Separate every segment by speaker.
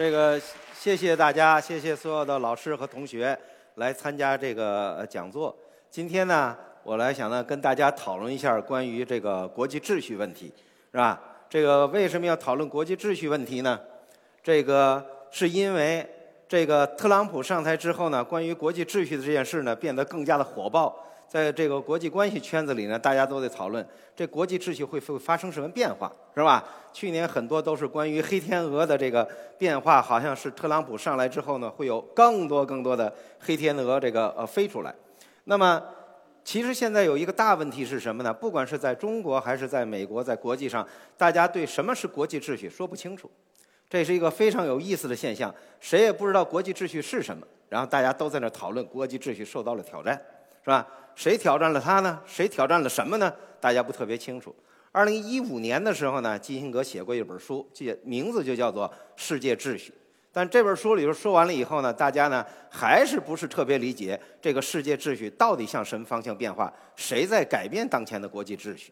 Speaker 1: 这个谢谢大家，谢谢所有的老师和同学来参加这个讲座。今天呢，我来想呢跟大家讨论一下关于这个国际秩序问题，是吧？这个为什么要讨论国际秩序问题呢？这个是因为这个特朗普上台之后呢，关于国际秩序的这件事呢变得更加的火爆。在这个国际关系圈子里呢，大家都在讨论这国际秩序会会发生什么变化，是吧？去年很多都是关于黑天鹅的这个变化，好像是特朗普上来之后呢，会有更多更多的黑天鹅这个呃飞出来。那么，其实现在有一个大问题是什么呢？不管是在中国还是在美国，在国际上，大家对什么是国际秩序说不清楚，这是一个非常有意思的现象。谁也不知道国际秩序是什么，然后大家都在那讨论国际秩序受到了挑战，是吧？谁挑战了他呢？谁挑战了什么呢？大家不特别清楚。二零一五年的时候呢，基辛格写过一本书，记名字就叫做《世界秩序》。但这本书里头说完了以后呢，大家呢还是不是特别理解这个世界秩序到底向什么方向变化？谁在改变当前的国际秩序？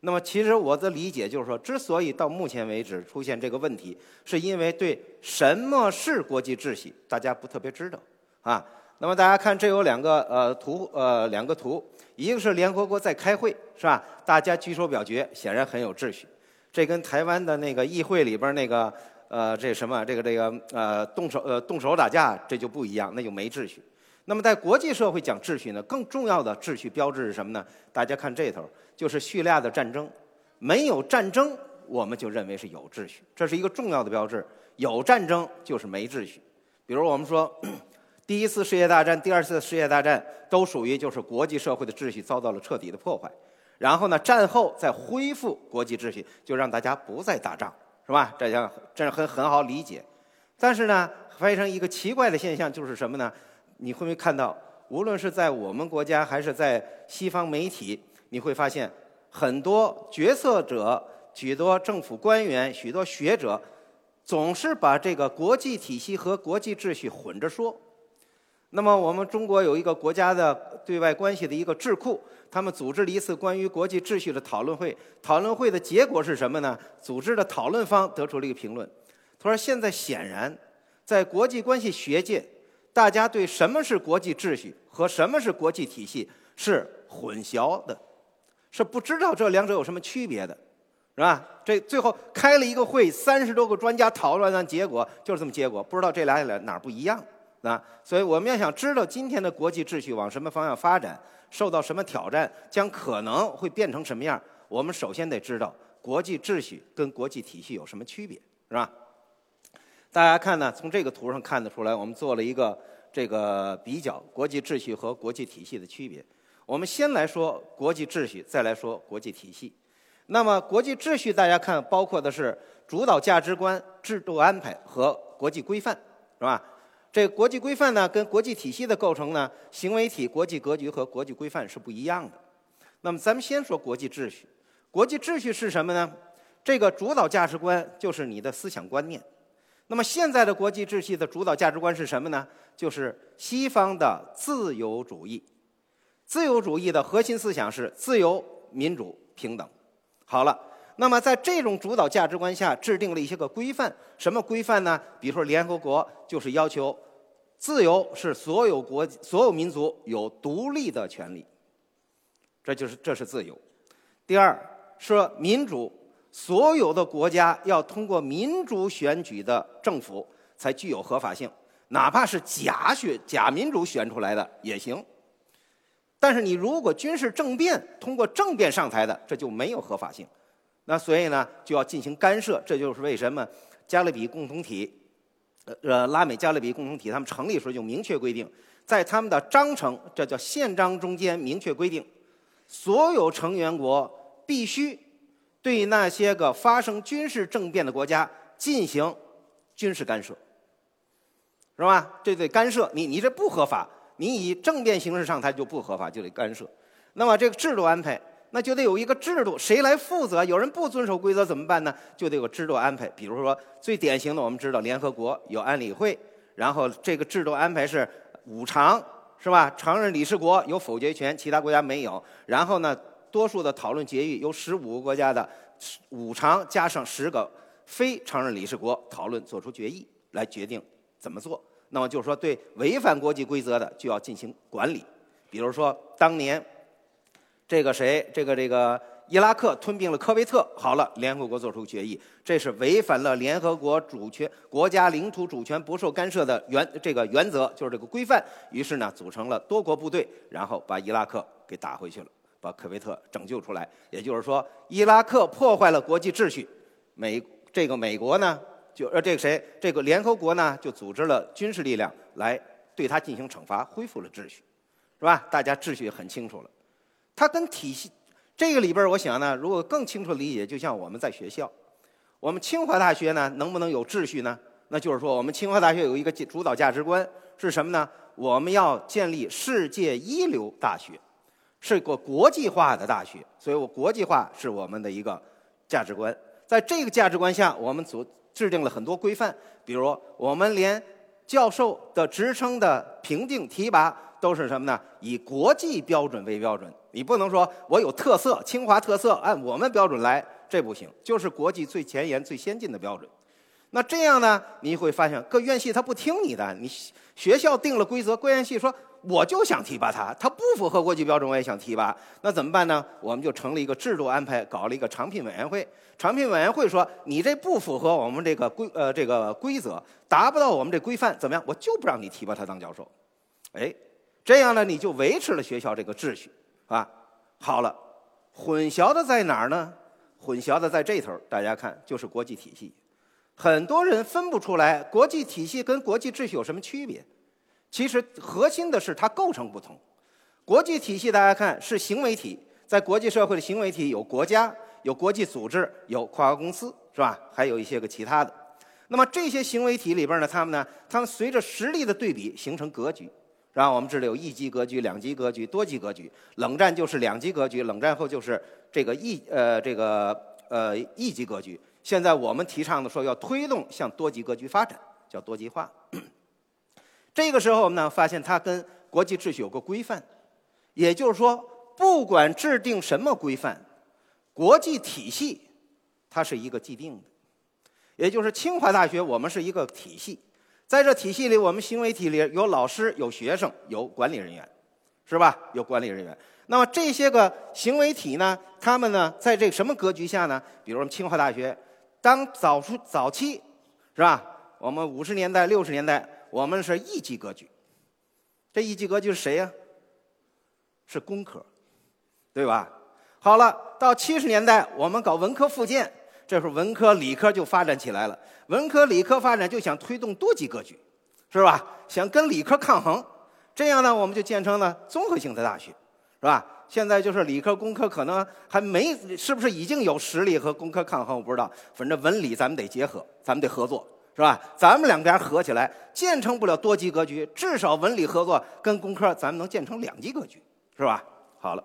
Speaker 1: 那么，其实我的理解就是说，之所以到目前为止出现这个问题，是因为对什么是国际秩序，大家不特别知道啊。那么大家看，这有两个呃图呃两个图，一个是联合国在开会是吧？大家举手表决，显然很有秩序。这跟台湾的那个议会里边那个呃这什么这个这个呃动手呃动手打架这就不一样，那就没秩序。那么在国际社会讲秩序呢，更重要的秩序标志是什么呢？大家看这头，就是叙利亚的战争，没有战争我们就认为是有秩序，这是一个重要的标志。有战争就是没秩序。比如我们说。第一次世界大战、第二次世界大战都属于就是国际社会的秩序遭到了彻底的破坏，然后呢，战后再恢复国际秩序，就让大家不再打仗，是吧？这样这很很好理解。但是呢，发生一个奇怪的现象就是什么呢？你会不会看到，无论是在我们国家还是在西方媒体，你会发现很多决策者、许多政府官员、许多学者，总是把这个国际体系和国际秩序混着说。那么，我们中国有一个国家的对外关系的一个智库，他们组织了一次关于国际秩序的讨论会。讨论会的结果是什么呢？组织的讨论方得出了一个评论，他说：“现在显然，在国际关系学界，大家对什么是国际秩序和什么是国际体系是混淆的，是不知道这两者有什么区别的，是吧？这最后开了一个会，三十多个专家讨论的结果就是这么结果，不知道这俩俩哪儿不一样。”啊，所以我们要想知道今天的国际秩序往什么方向发展，受到什么挑战，将可能会变成什么样，我们首先得知道国际秩序跟国际体系有什么区别，是吧？大家看呢，从这个图上看得出来，我们做了一个这个比较，国际秩序和国际体系的区别。我们先来说国际秩序，再来说国际体系。那么国际秩序，大家看包括的是主导价值观、制度安排和国际规范，是吧？这国际规范呢，跟国际体系的构成呢，行为体、国际格局和国际规范是不一样的。那么，咱们先说国际秩序。国际秩序是什么呢？这个主导价值观就是你的思想观念。那么，现在的国际秩序的主导价值观是什么呢？就是西方的自由主义。自由主义的核心思想是自由、民主、平等。好了。那么，在这种主导价值观下，制定了一些个规范。什么规范呢？比如说，联合国就是要求，自由是所有国、所有民族有独立的权利，这就是这是自由。第二，说民主，所有的国家要通过民主选举的政府才具有合法性，哪怕是假选、假民主选出来的也行。但是，你如果军事政变通过政变上台的，这就没有合法性。那所以呢，就要进行干涉，这就是为什么加勒比共同体，呃，拉美加勒比共同体他们成立时候就明确规定，在他们的章程，这叫宪章中间明确规定，所有成员国必须对那些个发生军事政变的国家进行军事干涉，是吧？这得干涉，你你这不合法，你以政变形式上台就不合法，就得干涉。那么这个制度安排。那就得有一个制度，谁来负责？有人不遵守规则怎么办呢？就得有制度安排。比如说，最典型的，我们知道联合国有安理会，然后这个制度安排是五常，是吧？常任理事国有否决权，其他国家没有。然后呢，多数的讨论决议由十五个国家的五常加上十个非常任理事国讨论做出决议，来决定怎么做。那么就是说，对违反国际规则的就要进行管理。比如说，当年这个谁，这个这个伊拉克吞并了科威特，好了，联合国做出决议，这是违反了联合国主权国家领土主权不受干涉的原这个原则，就是这个规范。于是呢，组成了多国部队，然后把伊拉克给打回去了，把科威特拯救出来。也就是说，伊拉克破坏了国际秩序，美这个美国呢？就呃，这个谁，这个联合国呢，就组织了军事力量来对他进行惩罚，恢复了秩序，是吧？大家秩序很清楚了。它跟体系这个里边，我想呢，如果更清楚理解，就像我们在学校，我们清华大学呢，能不能有秩序呢？那就是说，我们清华大学有一个主导价值观是什么呢？我们要建立世界一流大学，是个国际化的大学，所以我国际化是我们的一个价值观。在这个价值观下，我们组。制定了很多规范，比如我们连教授的职称的评定提拔都是什么呢？以国际标准为标准。你不能说我有特色，清华特色，按我们标准来，这不行。就是国际最前沿、最先进的标准。那这样呢？你会发现各院系他不听你的，你学校定了规则，各院系说。我就想提拔他，他不符合国际标准，我也想提拔。那怎么办呢？我们就成立一个制度安排，搞了一个常聘委员会。常聘委员会说：“你这不符合我们这个规呃这个规则，达不到我们这规范，怎么样？我就不让你提拔他当教授。”哎，这样呢，你就维持了学校这个秩序啊。好了，混淆的在哪儿呢？混淆的在这头，大家看，就是国际体系。很多人分不出来国际体系跟国际秩序有什么区别。其实核心的是它构成不同。国际体系大家看是行为体，在国际社会的行为体有国家、有国际组织、有跨国公司，是吧？还有一些个其他的。那么这些行为体里边呢，他们呢，他们随着实力的对比形成格局，然后？我们这里有一级格局、两级格局、多级格局。冷战就是两级格局，冷战后就是这个一呃这个呃一级格局。现在我们提倡的说要推动向多级格局发展，叫多极化。这个时候，我们呢发现它跟国际秩序有个规范，也就是说，不管制定什么规范，国际体系它是一个既定的。也就是清华大学，我们是一个体系，在这体系里，我们行为体里有老师、有学生、有管理人员，是吧？有管理人员。那么这些个行为体呢，他们呢，在这什么格局下呢？比如我们清华大学，当早出早期，是吧？我们五十年代、六十年代。我们是一级格局，这一级格局是谁呀？是工科，对吧？好了，到七十年代，我们搞文科复建，这时候文科理科就发展起来了。文科理科发展就想推动多级格局，是吧？想跟理科抗衡，这样呢，我们就建成了综合性的大学，是吧？现在就是理科、工科可能还没，是不是已经有实力和工科抗衡？我不知道，反正文理咱们得结合，咱们得合作。是吧？咱们两边合起来建成不了多级格局，至少文理合作跟工科，咱们能建成两级格局，是吧？好了，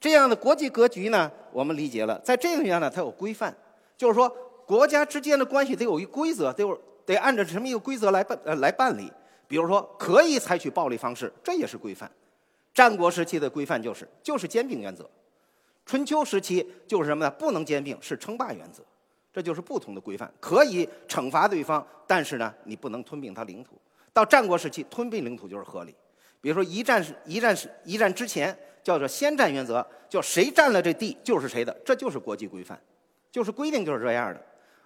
Speaker 1: 这样的国际格局呢，我们理解了，在这个上呢，它有规范，就是说国家之间的关系得有一规则，得有得按照什么一个规则来办呃来办理。比如说，可以采取暴力方式，这也是规范。战国时期的规范就是就是兼并原则，春秋时期就是什么呢？不能兼并，是称霸原则。这就是不同的规范，可以惩罚对方，但是呢，你不能吞并他领土。到战国时期，吞并领土就是合理。比如说一战是一战是一战之前叫做先占原则，叫谁占了这地就是谁的，这就是国际规范，就是规定就是这样的。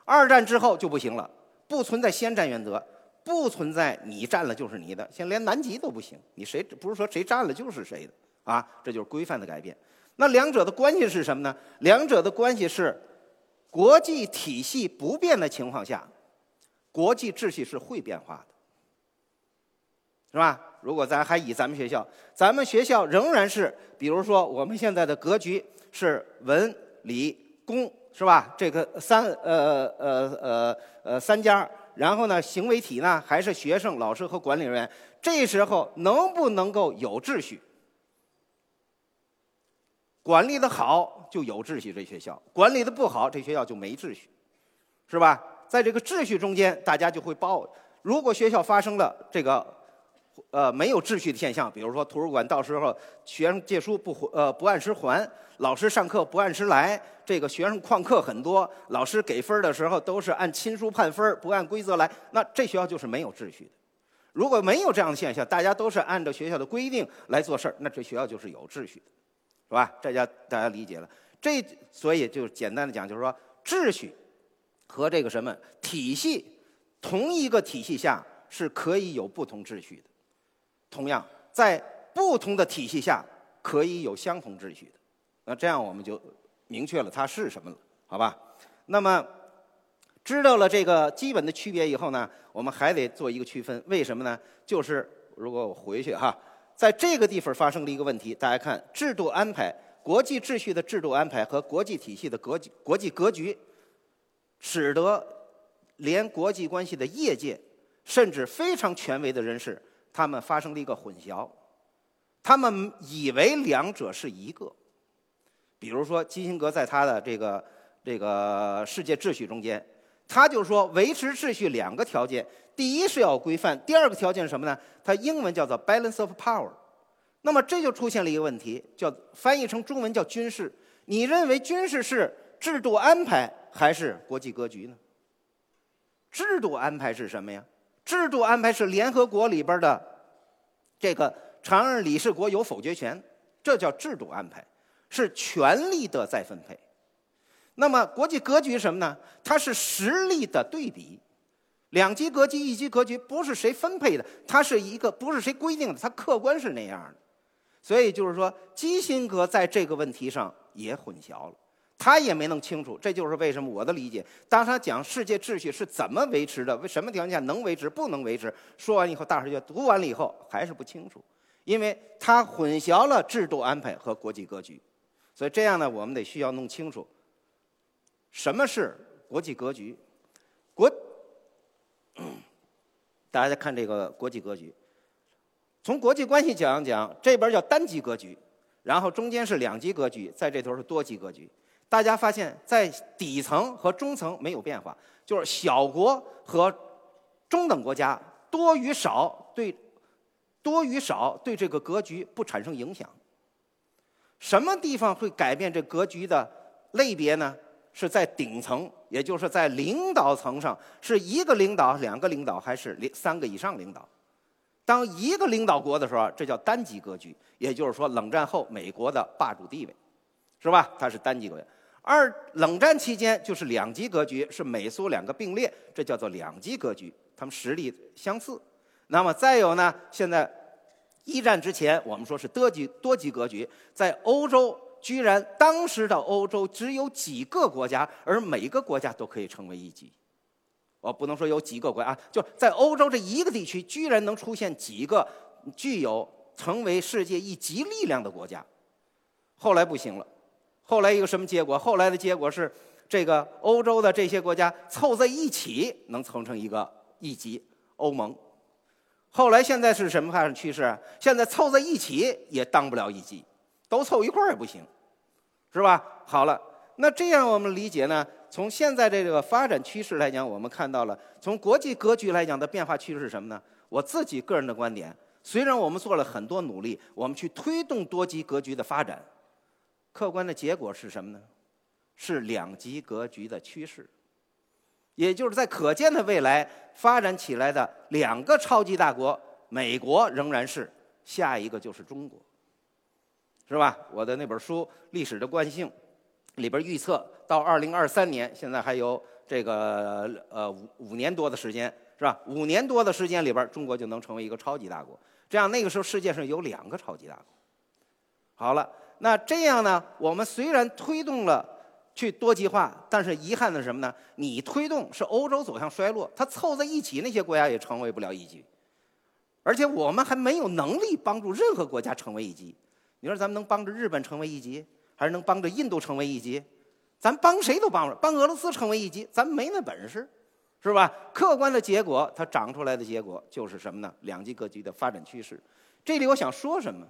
Speaker 1: 二战之后就不行了，不存在先占原则，不存在你占了就是你的，现在连南极都不行，你谁不是说谁占了就是谁的啊？这就是规范的改变。那两者的关系是什么呢？两者的关系是。国际体系不变的情况下，国际秩序是会变化的，是吧？如果咱还以咱们学校，咱们学校仍然是，比如说我们现在的格局是文理工，是吧？这个三呃呃呃呃三家，然后呢，行为体呢还是学生、老师和管理人员。这时候能不能够有秩序？管理的好就有秩序，这学校管理的不好，这学校就没秩序，是吧？在这个秩序中间，大家就会报。如果学校发生了这个呃没有秩序的现象，比如说图书馆到时候学生借书不呃不按时还，老师上课不按时来，这个学生旷课很多，老师给分的时候都是按亲疏判分，不按规则来，那这学校就是没有秩序的。如果没有这样的现象，大家都是按照学校的规定来做事儿，那这学校就是有秩序的，是吧？大家大家理解了。这所以就简单的讲，就是说秩序和这个什么体系，同一个体系下是可以有不同秩序的。同样，在不同的体系下可以有相同秩序的。那这样我们就明确了它是什么了，好吧？那么。知道了这个基本的区别以后呢，我们还得做一个区分。为什么呢？就是如果我回去哈，在这个地方发生了一个问题。大家看，制度安排、国际秩序的制度安排和国际体系的国际国际格局，使得连国际关系的业界，甚至非常权威的人士，他们发生了一个混淆。他们以为两者是一个。比如说，基辛格在他的这个这个世界秩序中间。他就说，维持秩序两个条件，第一是要规范，第二个条件是什么呢？它英文叫做 balance of power。那么这就出现了一个问题，叫翻译成中文叫军事。你认为军事是制度安排还是国际格局呢？制度安排是什么呀？制度安排是联合国里边的这个常任理事国有否决权，这叫制度安排，是权力的再分配。那么国际格局什么呢？它是实力的对比，两极格局、一极格局不是谁分配的，它是一个不是谁规定的，它客观是那样的。所以就是说，基辛格在这个问题上也混淆了，他也没弄清楚。这就是为什么我的理解，当他讲世界秩序是怎么维持的，为什么条件下能维持，不能维持，说完以后，大伙儿就读完了以后还是不清楚，因为他混淆了制度安排和国际格局。所以这样呢，我们得需要弄清楚。什么是国际格局？国，大家再看这个国际格局。从国际关系讲一讲，这边叫单极格局，然后中间是两极格局，在这头是多极格局。大家发现，在底层和中层没有变化，就是小国和中等国家多与少对多与少对这个格局不产生影响。什么地方会改变这格局的类别呢？是在顶层，也就是在领导层上，是一个领导、两个领导，还是三个以上领导？当一个领导国的时候，这叫单极格局，也就是说，冷战后美国的霸主地位，是吧？它是单极格局。二冷战期间就是两极格局，是美苏两个并列，这叫做两极格局，他们实力相似。那么再有呢？现在一战之前，我们说是多极多极格局，在欧洲。居然当时的欧洲只有几个国家，而每个国家都可以成为一级。我不能说有几个国家，就在欧洲这一个地区，居然能出现几个具有成为世界一级力量的国家。后来不行了，后来一个什么结果？后来的结果是，这个欧洲的这些国家凑在一起能凑成一个一级欧盟。后来现在是什么发展趋势？现在凑在一起也当不了一级，都凑一块儿也不行。是吧？好了，那这样我们理解呢？从现在这个发展趋势来讲，我们看到了从国际格局来讲的变化趋势是什么呢？我自己个人的观点，虽然我们做了很多努力，我们去推动多极格局的发展，客观的结果是什么呢？是两极格局的趋势，也就是在可见的未来发展起来的两个超级大国，美国仍然是下一个就是中国。是吧？我的那本书《历史的惯性》里边预测到二零二三年，现在还有这个呃五五年多的时间，是吧？五年多的时间里边，中国就能成为一个超级大国。这样那个时候世界上有两个超级大国。好了，那这样呢？我们虽然推动了去多极化，但是遗憾的是什么呢？你推动是欧洲走向衰落，它凑在一起那些国家也成为不了一级，而且我们还没有能力帮助任何国家成为一级。你说咱们能帮着日本成为一级，还是能帮着印度成为一级？咱帮谁都帮不了，帮俄罗斯成为一级，咱没那本事，是吧？客观的结果，它长出来的结果就是什么呢？两极格局的发展趋势。这里我想说什么？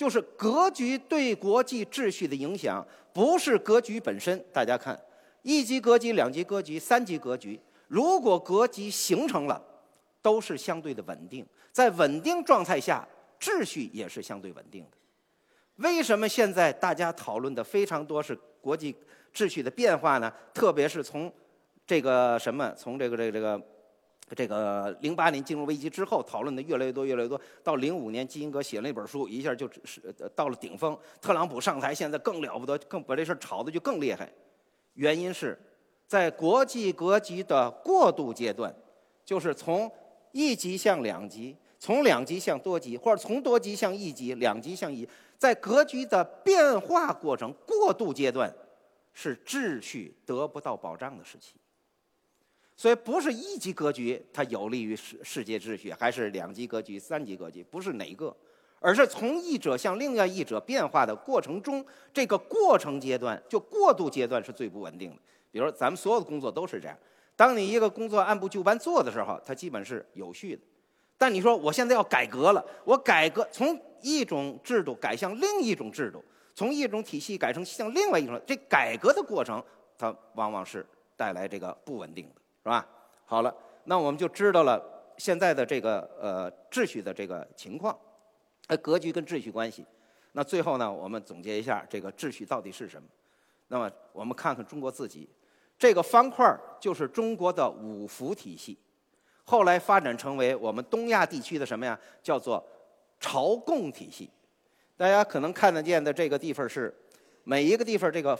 Speaker 1: 就是格局对国际秩序的影响，不是格局本身。大家看，一级格局、两级格局、三级格局，如果格局形成了，都是相对的稳定，在稳定状态下，秩序也是相对稳定的。为什么现在大家讨论的非常多是国际秩序的变化呢？特别是从这个什么，从这个这个这个这个零八年金融危机之后，讨论的越来越多，越来越多。到零五年，基辛格写了一本书，一下就是到了顶峰。特朗普上台，现在更了不得，更把这事儿炒的就更厉害。原因是在国际格局的过渡阶段，就是从一级向两级，从两级向多级，或者从多级向一级，两级向一。在格局的变化过程过渡阶段，是秩序得不到保障的时期。所以，不是一级格局它有利于世世界秩序，还是两级格局、三级格局，不是哪个，而是从一者向另外一者变化的过程中，这个过程阶段就过渡阶段是最不稳定的。比如，咱们所有的工作都是这样：当你一个工作按部就班做的时候，它基本是有序的。但你说我现在要改革了，我改革从一种制度改向另一种制度，从一种体系改成向另外一种，这改革的过程，它往往是带来这个不稳定的，是吧？好了，那我们就知道了现在的这个呃秩序的这个情况，呃格局跟秩序关系。那最后呢，我们总结一下这个秩序到底是什么？那么我们看看中国自己，这个方块就是中国的五福体系。后来发展成为我们东亚地区的什么呀？叫做朝贡体系。大家可能看得见的这个地方是每一个地方这个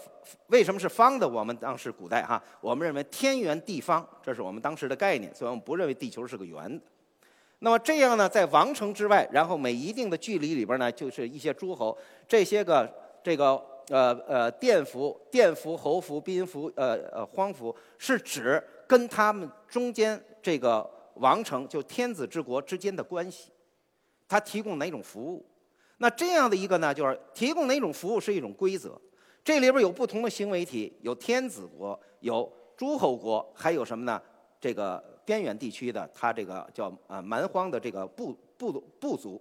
Speaker 1: 为什么是方的？我们当时古代哈，我们认为天圆地方，这是我们当时的概念，所以我们不认为地球是个圆的。那么这样呢，在王城之外，然后每一定的距离里边呢，就是一些诸侯，这些个这个呃呃殿服、殿服、侯服、宾服、呃呃荒服，是指跟他们中间这个。王城就天子之国之间的关系，它提供哪种服务？那这样的一个呢，就是提供哪种服务是一种规则。这里边有不同的行为体，有天子国，有诸侯国，还有什么呢？这个边远地区的，它这个叫啊蛮荒的这个部部部族，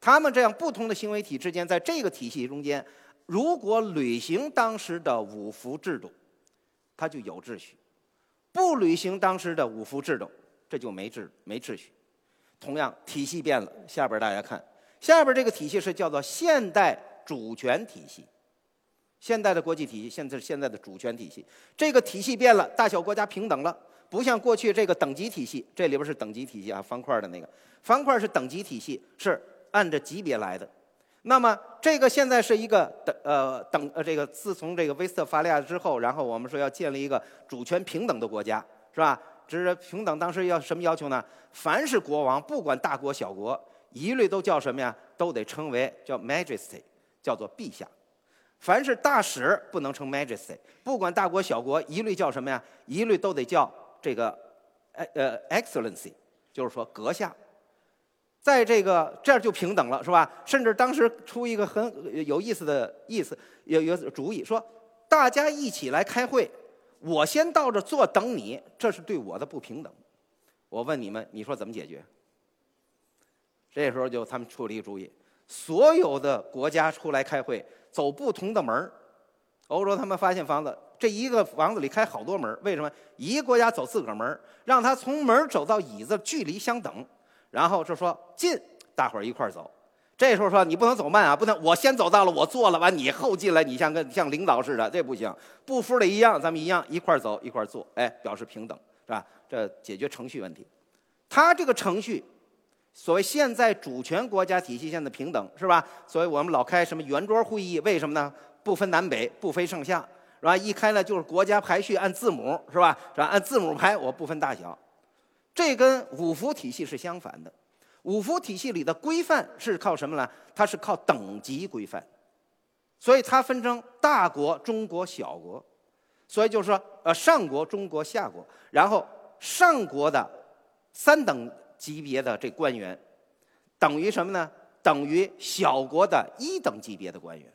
Speaker 1: 他们这样不同的行为体之间，在这个体系中间，如果履行当时的五服制度，它就有秩序；不履行当时的五服制度。这就没秩没秩序，同样体系变了。下边大家看，下边这个体系是叫做现代主权体系，现代的国际体系，现在是现在的主权体系。这个体系变了，大小国家平等了，不像过去这个等级体系。这里边是等级体系啊，方块的那个方块是等级体系，是按着级别来的。那么这个现在是一个等呃等呃这个自从这个威斯特伐利亚之后，然后我们说要建立一个主权平等的国家，是吧？只是平等，当时要什么要求呢？凡是国王，不管大国小国，一律都叫什么呀？都得称为叫 Majesty，叫做陛下。凡是大使不能称 Majesty，不管大国小国，一律叫什么呀？一律都得叫这个呃呃 Excellency，就是说阁下。在这个这样就平等了，是吧？甚至当时出一个很有意思的意思，有有主意说，大家一起来开会。我先到这坐等你，这是对我的不平等。我问你们，你说怎么解决？这时候就他们出了一个主意：所有的国家出来开会，走不同的门儿。欧洲他们发现房子，这一个房子里开好多门儿，为什么？一个国家走自个儿门儿，让他从门儿走到椅子距离相等，然后就说进，大伙儿一块儿走。这时候说你不能走慢啊，不能我先走到了，我坐了完你后进来，你像个像领导似的，这不行。不服的一样，咱们一样一块儿走一块儿坐，哎，表示平等是吧？这解决程序问题。他这个程序，所谓现在主权国家体系下的平等是吧？所以我们老开什么圆桌会议，为什么呢？不分南北，不分上下是吧？一开呢就是国家排序按字母是吧？是吧？按字母排，我不分大小。这跟五福体系是相反的。五福体系里的规范是靠什么呢？它是靠等级规范，所以它分成大国、中国、小国。所以就是说，呃，上国、中国、下国，然后上国的三等级别的这官员，等于什么呢？等于小国的一等级别的官员。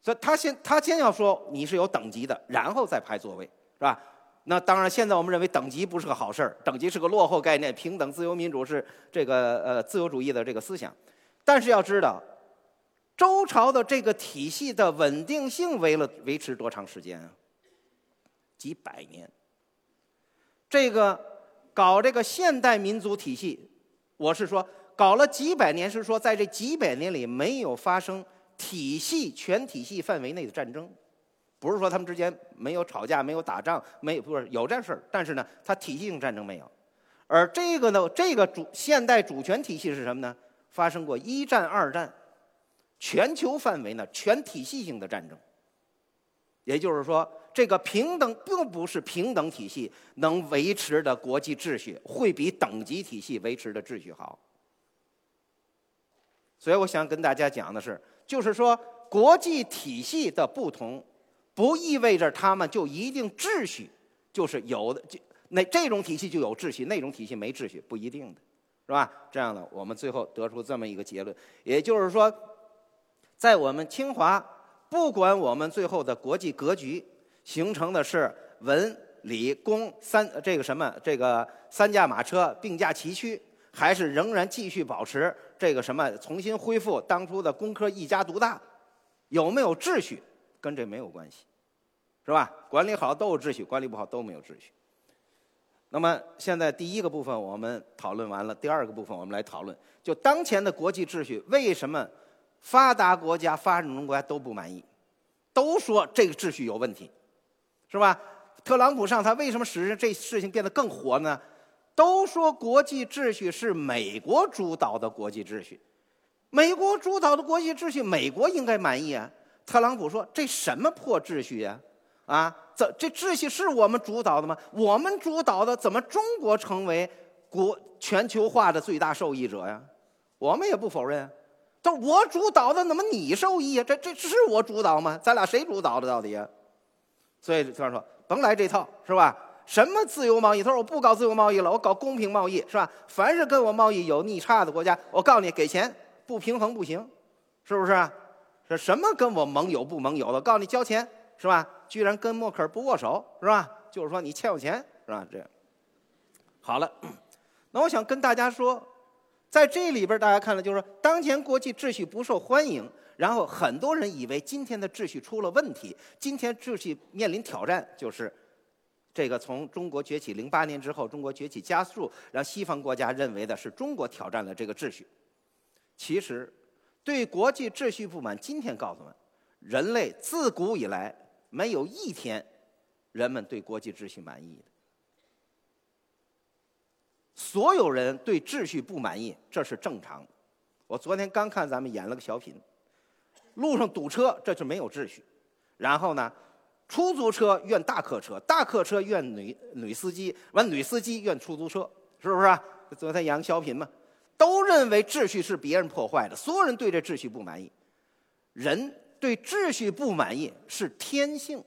Speaker 1: 所以他先他先要说你是有等级的，然后再排座位，是吧？那当然，现在我们认为等级不是个好事儿，等级是个落后概念，平等、自由、民主是这个呃自由主义的这个思想。但是要知道，周朝的这个体系的稳定性为了维持多长时间啊？几百年。这个搞这个现代民族体系，我是说搞了几百年，是说在这几百年里没有发生体系全体系范围内的战争，不是说他们之间没有吵架、没有打仗，没有不是有这事儿，但是呢，它体系性战争没有。而这个呢，这个主现代主权体系是什么呢？发生过一战、二战，全球范围呢全体系性的战争。也就是说，这个平等并不是平等体系能维持的国际秩序，会比等级体系维持的秩序好。所以，我想跟大家讲的是，就是说，国际体系的不同，不意味着他们就一定秩序就是有的就。那这种体系就有秩序，那种体系没秩序，不一定的，是吧？这样的，我们最后得出这么一个结论，也就是说，在我们清华，不管我们最后的国际格局形成的是文、理、工三这个什么这个三驾马车并驾齐驱，还是仍然继续保持这个什么重新恢复当初的工科一家独大，有没有秩序跟这没有关系，是吧？管理好都有秩序，管理不好都没有秩序。那么现在第一个部分我们讨论完了，第二个部分我们来讨论，就当前的国际秩序为什么发达国家、发展中国家都不满意，都说这个秩序有问题，是吧？特朗普上台为什么使这事情变得更火呢？都说国际秩序是美国主导的国际秩序，美国主导的国际秩序，美国应该满意啊。特朗普说这什么破秩序呀？啊，这这秩序是我们主导的吗？我们主导的，怎么中国成为国全球化的最大受益者呀？我们也不否认。他说我主导的，怎么你受益呀？这这是我主导吗？咱俩谁主导的到底呀？所以他说甭来这套，是吧？什么自由贸易？他说我不搞自由贸易了，我搞公平贸易，是吧？凡是跟我贸易有逆差的国家，我告诉你给钱，不平衡不行，是不是？是什么跟我盟友不盟友的？告诉你交钱，是吧？居然跟默克尔不握手是吧？就是说你欠我钱是吧？这样好了，那我想跟大家说，在这里边大家看了，就是说当前国际秩序不受欢迎，然后很多人以为今天的秩序出了问题，今天秩序面临挑战，就是这个从中国崛起零八年之后，中国崛起加速，让西方国家认为的是中国挑战了这个秩序。其实对国际秩序不满，今天告诉我们，人类自古以来。没有一天，人们对国际秩序满意的。所有人对秩序不满意，这是正常的。我昨天刚看咱们演了个小品，路上堵车，这就没有秩序。然后呢，出租车怨大客车，大客车怨女女司机，完女司机怨出租车，是不是啊？昨天演个小品嘛，都认为秩序是别人破坏的，所有人对这秩序不满意，人。对秩序不满意是天性，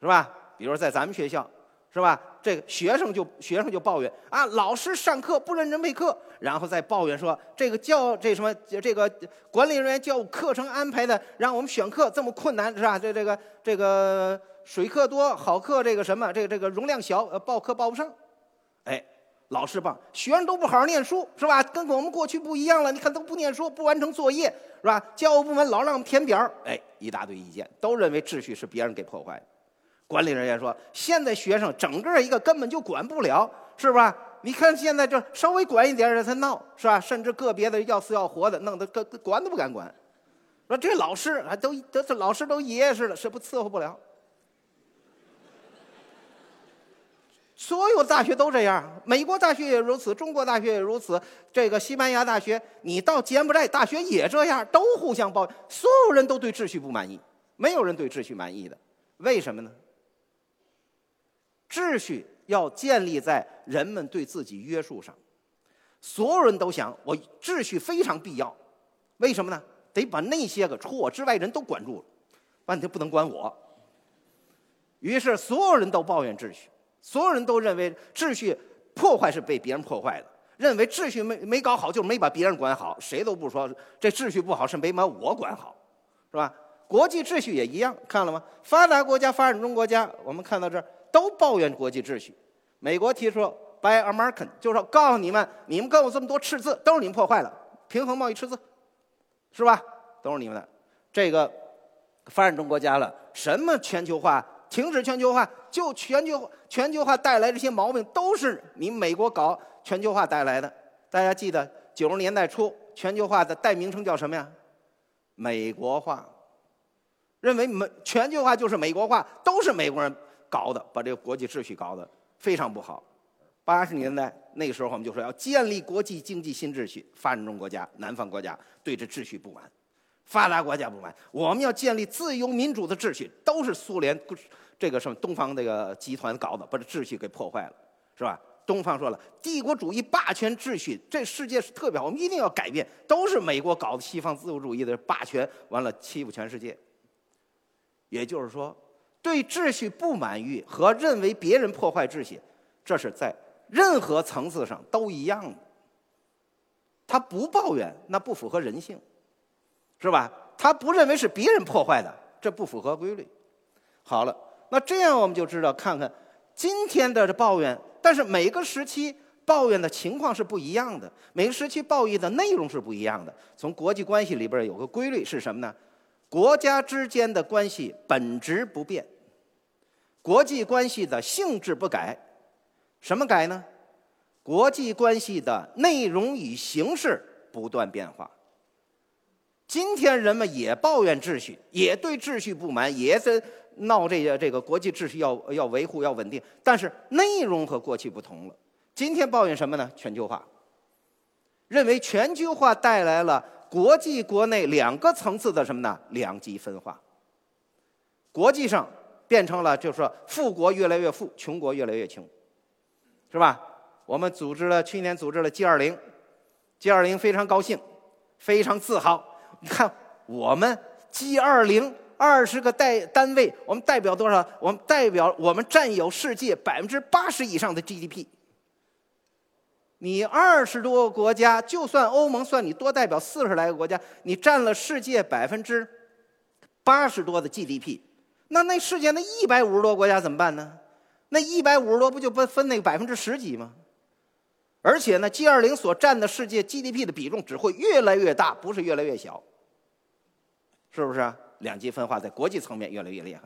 Speaker 1: 是吧？比如在咱们学校，是吧？这个学生就学生就抱怨啊，老师上课不认真备课，然后再抱怨说这个教这什么这个管理人员教课程安排的让我们选课这么困难，是吧？这这个这个水课多，好课这个什么这个这个容量小，呃，报课报不上，哎。老师棒，学生都不好好念书，是吧？跟我们过去不一样了。你看都不念书，不完成作业，是吧？教务部门老让我们填表，哎，一大堆意见，都认为秩序是别人给破坏的。管理人员说，现在学生整个一个根本就管不了，是吧？你看现在这稍微管一点人才闹，是吧？甚至个别的要死要活的，弄得跟管都不敢管。说这老师啊，都都这老师都爷爷似的，是不伺候不了。所有大学都这样，美国大学也如此，中国大学也如此。这个西班牙大学，你到柬埔寨大学也这样，都互相抱怨。所有人都对秩序不满意，没有人对秩序满意的。为什么呢？秩序要建立在人们对自己约束上。所有人都想，我秩序非常必要。为什么呢？得把那些个除我之外人都管住了，问题不能管我。于是所有人都抱怨秩序。所有人都认为秩序破坏是被别人破坏的，认为秩序没没搞好就是没把别人管好，谁都不说这秩序不好是没把我管好，是吧？国际秩序也一样，看了吗？发达国家、发展中国家，我们看到这儿都抱怨国际秩序。美国提出 “by American”，就是说告诉你们，你们跟我这么多赤字，都是你们破坏了平衡贸易赤字，是吧？都是你们的。这个发展中国家了，什么全球化？停止全球化，就全球全球化带来这些毛病，都是你美国搞全球化带来的。大家记得九十年代初全球化的代名称叫什么呀？美国化。认为美全球化就是美国化，都是美国人搞的，把这个国际秩序搞得非常不好。八十年代那个时候，我们就说要建立国际经济新秩序。发展中国家、南方国家对这秩序不满，发达国家不满。我们要建立自由民主的秩序，都是苏联这个什么东方这个集团搞的，把这秩序给破坏了，是吧？东方说了，帝国主义霸权秩序，这世界是特别好，我们一定要改变，都是美国搞的西方自由主义的霸权，完了欺负全世界。也就是说，对秩序不满意和认为别人破坏秩序，这是在任何层次上都一样的。他不抱怨，那不符合人性，是吧？他不认为是别人破坏的，这不符合规律。好了，那这样我们就知道，看看今天的抱怨，但是每个时期抱怨的情况是不一样的，每个时期抱怨的内容是不一样的。从国际关系里边有个规律是什么呢？国家之间的关系本质不变，国际关系的性质不改，什么改呢？国际关系的内容与形式不断变化。今天人们也抱怨秩序，也对秩序不满，也在闹这个这个国际秩序要要维护要稳定，但是内容和过去不同了。今天抱怨什么呢？全球化，认为全球化带来了。国际国内两个层次的什么呢？两极分化。国际上变成了，就是说，富国越来越富，穷国越来越穷，是吧？我们组织了，去年组织了 G 二零，G 二零非常高兴，非常自豪。你看，我们 G 二零二十个代单位，我们代表多少？我们代表我们占有世界百分之八十以上的 GDP。你二十多个国家，就算欧盟算你多代表四十来个国家，你占了世界百分之八十多的 GDP，那那世界那一百五十多国家怎么办呢？那一百五十多不就不分那个百分之十几吗？而且呢，G 二零所占的世界 GDP 的比重只会越来越大，不是越来越小，是不是？两极分化在国际层面越来越厉害。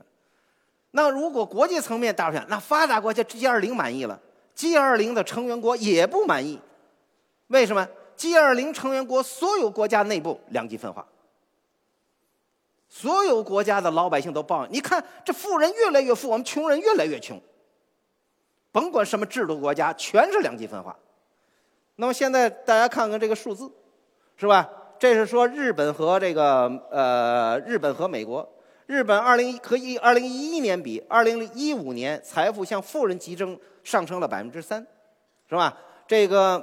Speaker 1: 那如果国际层面大出那发达国家 G 二零满意了。G 二零的成员国也不满意，为什么？G 二零成员国所有国家内部两极分化，所有国家的老百姓都抱怨：你看，这富人越来越富，我们穷人越来越穷。甭管什么制度国家，全是两极分化。那么现在大家看看这个数字，是吧？这是说日本和这个呃，日本和美国。日本二零和一二零一一年比，二零一五年财富向富人集中上升了百分之三，是吧？这个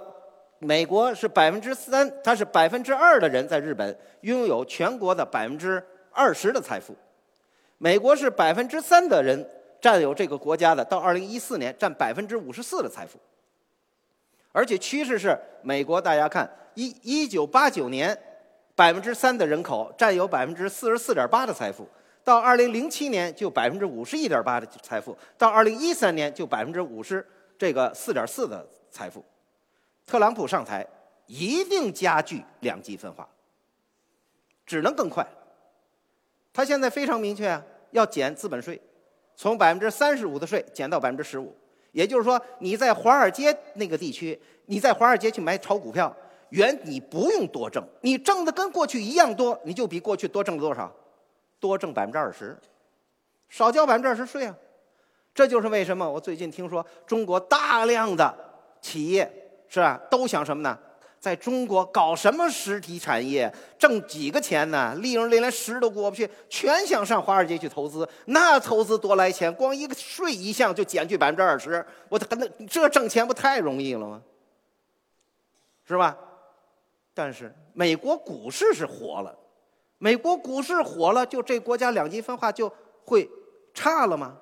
Speaker 1: 美国是百分之三，它是百分之二的人在日本拥有全国的百分之二十的财富，美国是百分之三的人占有这个国家的，到二零一四年占百分之五十四的财富，而且趋势是美国大家看一一九八九年百分之三的人口占有百分之四十四点八的财富。到二零零七年就百分之五十一点八的财富，到二零一三年就百分之五十这个四点四的财富。特朗普上台一定加剧两极分化，只能更快。他现在非常明确啊，要减资本税，从百分之三十五的税减到百分之十五。也就是说，你在华尔街那个地区，你在华尔街去买炒股票，原你不用多挣，你挣的跟过去一样多，你就比过去多挣了多少？多挣百分之二十，少交百分之二十税啊！这就是为什么我最近听说中国大量的企业是吧，都想什么呢？在中国搞什么实体产业，挣几个钱呢？利润率连十都过不去，全想上华尔街去投资。那投资多来钱？光一个税一项就减去百分之二十，我那这挣钱不太容易了吗？是吧？但是美国股市是活了。美国股市火了，就这国家两极分化就会差了吗？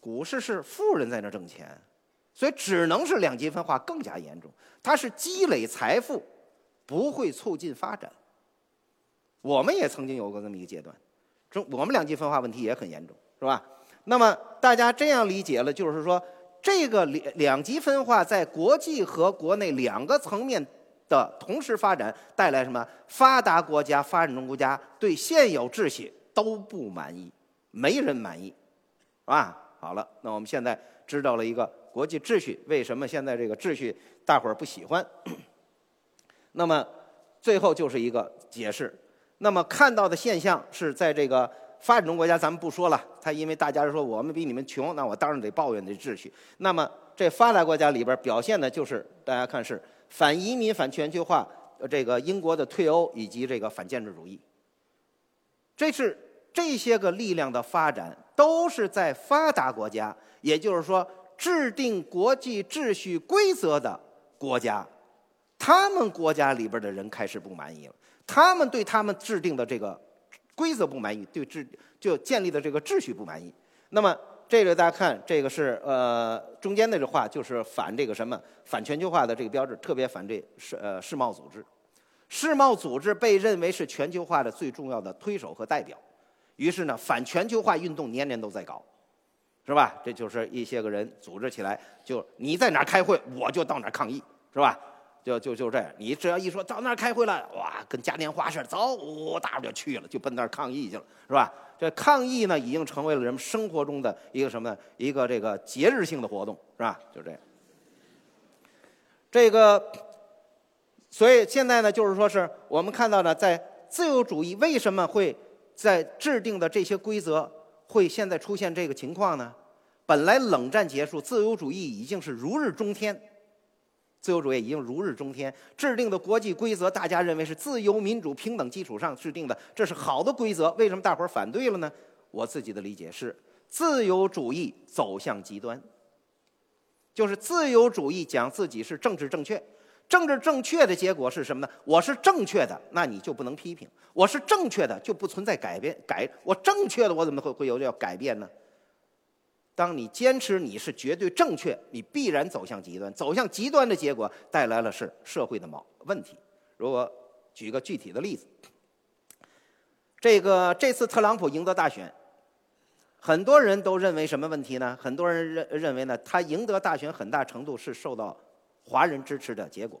Speaker 1: 股市是富人在那挣钱，所以只能是两极分化更加严重。它是积累财富，不会促进发展。我们也曾经有过这么一个阶段，中我们两极分化问题也很严重，是吧？那么大家这样理解了，就是说这个两两极分化在国际和国内两个层面。的同时发展带来什么？发达国家、发展中国家对现有秩序都不满意，没人满意，是吧？好了，那我们现在知道了一个国际秩序，为什么现在这个秩序大伙儿不喜欢？那么最后就是一个解释。那么看到的现象是在这个发展中国家，咱们不说了，他因为大家说我们比你们穷，那我当然得抱怨这秩序。那么这发达国家里边表现的就是大家看是反移民、反全球化，这个英国的退欧以及这个反建制主义。这是这些个力量的发展，都是在发达国家，也就是说制定国际秩序规则的国家，他们国家里边的人开始不满意了，他们对他们制定的这个规则不满意，对制就建立的这个秩序不满意。那么这个大家看，这个是呃中间那句话，就是反这个什么反全球化的这个标志，特别反这世呃世贸组织。世贸组织被认为是全球化的最重要的推手和代表，于是呢，反全球化运动年年都在搞，是吧？这就是一些个人组织起来，就你在哪开会，我就到哪抗议，是吧？就就就这样，你只要一说到那儿开会了，哇，跟嘉年华似的，走，大伙就去了，就奔那儿抗议去了，是吧？这抗议呢，已经成为了人们生活中的一个什么呢？一个这个节日性的活动，是吧？就这样，这个。所以现在呢，就是说是我们看到呢，在自由主义为什么会在制定的这些规则会现在出现这个情况呢？本来冷战结束，自由主义已经是如日中天，自由主义已经如日中天，制定的国际规则，大家认为是自由、民主、平等基础上制定的，这是好的规则。为什么大伙儿反对了呢？我自己的理解是，自由主义走向极端，就是自由主义讲自己是政治正确。政治正确的结果是什么呢？我是正确的，那你就不能批评；我是正确的，就不存在改变。改我正确的，我怎么会会有要改变呢？当你坚持你是绝对正确，你必然走向极端。走向极端的结果带来了是社会的矛问题。如果举个具体的例子，这个这次特朗普赢得大选，很多人都认为什么问题呢？很多人认认为呢，他赢得大选很大程度是受到。华人支持的结果，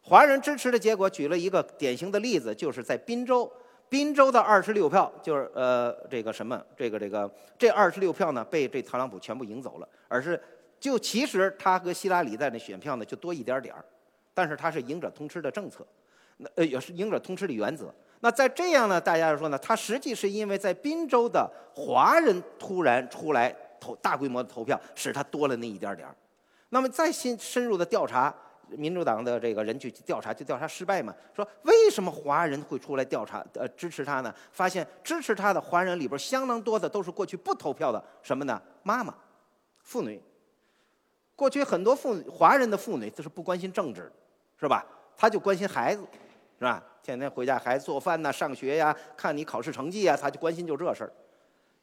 Speaker 1: 华人支持的结果，举了一个典型的例子，就是在滨州，滨州的二十六票，就是呃这个什么，这个这个这二十六票呢，被这特朗普全部赢走了，而是就其实他和希拉里在那选票呢就多一点点儿，但是他是赢者通吃的政策，那呃也是赢者通吃的原则。那在这样呢，大家说呢，他实际是因为在滨州的华人突然出来投大规模的投票，使他多了那一点点儿。那么再深深入的调查，民主党的这个人去调查，就调查失败嘛？说为什么华人会出来调查呃支持他呢？发现支持他的华人里边相当多的都是过去不投票的什么呢？妈妈、妇女。过去很多妇华人的妇女都是不关心政治，是吧？他就关心孩子，是吧？天天回家孩子做饭呐、上学呀、看你考试成绩呀，他就关心就这事儿。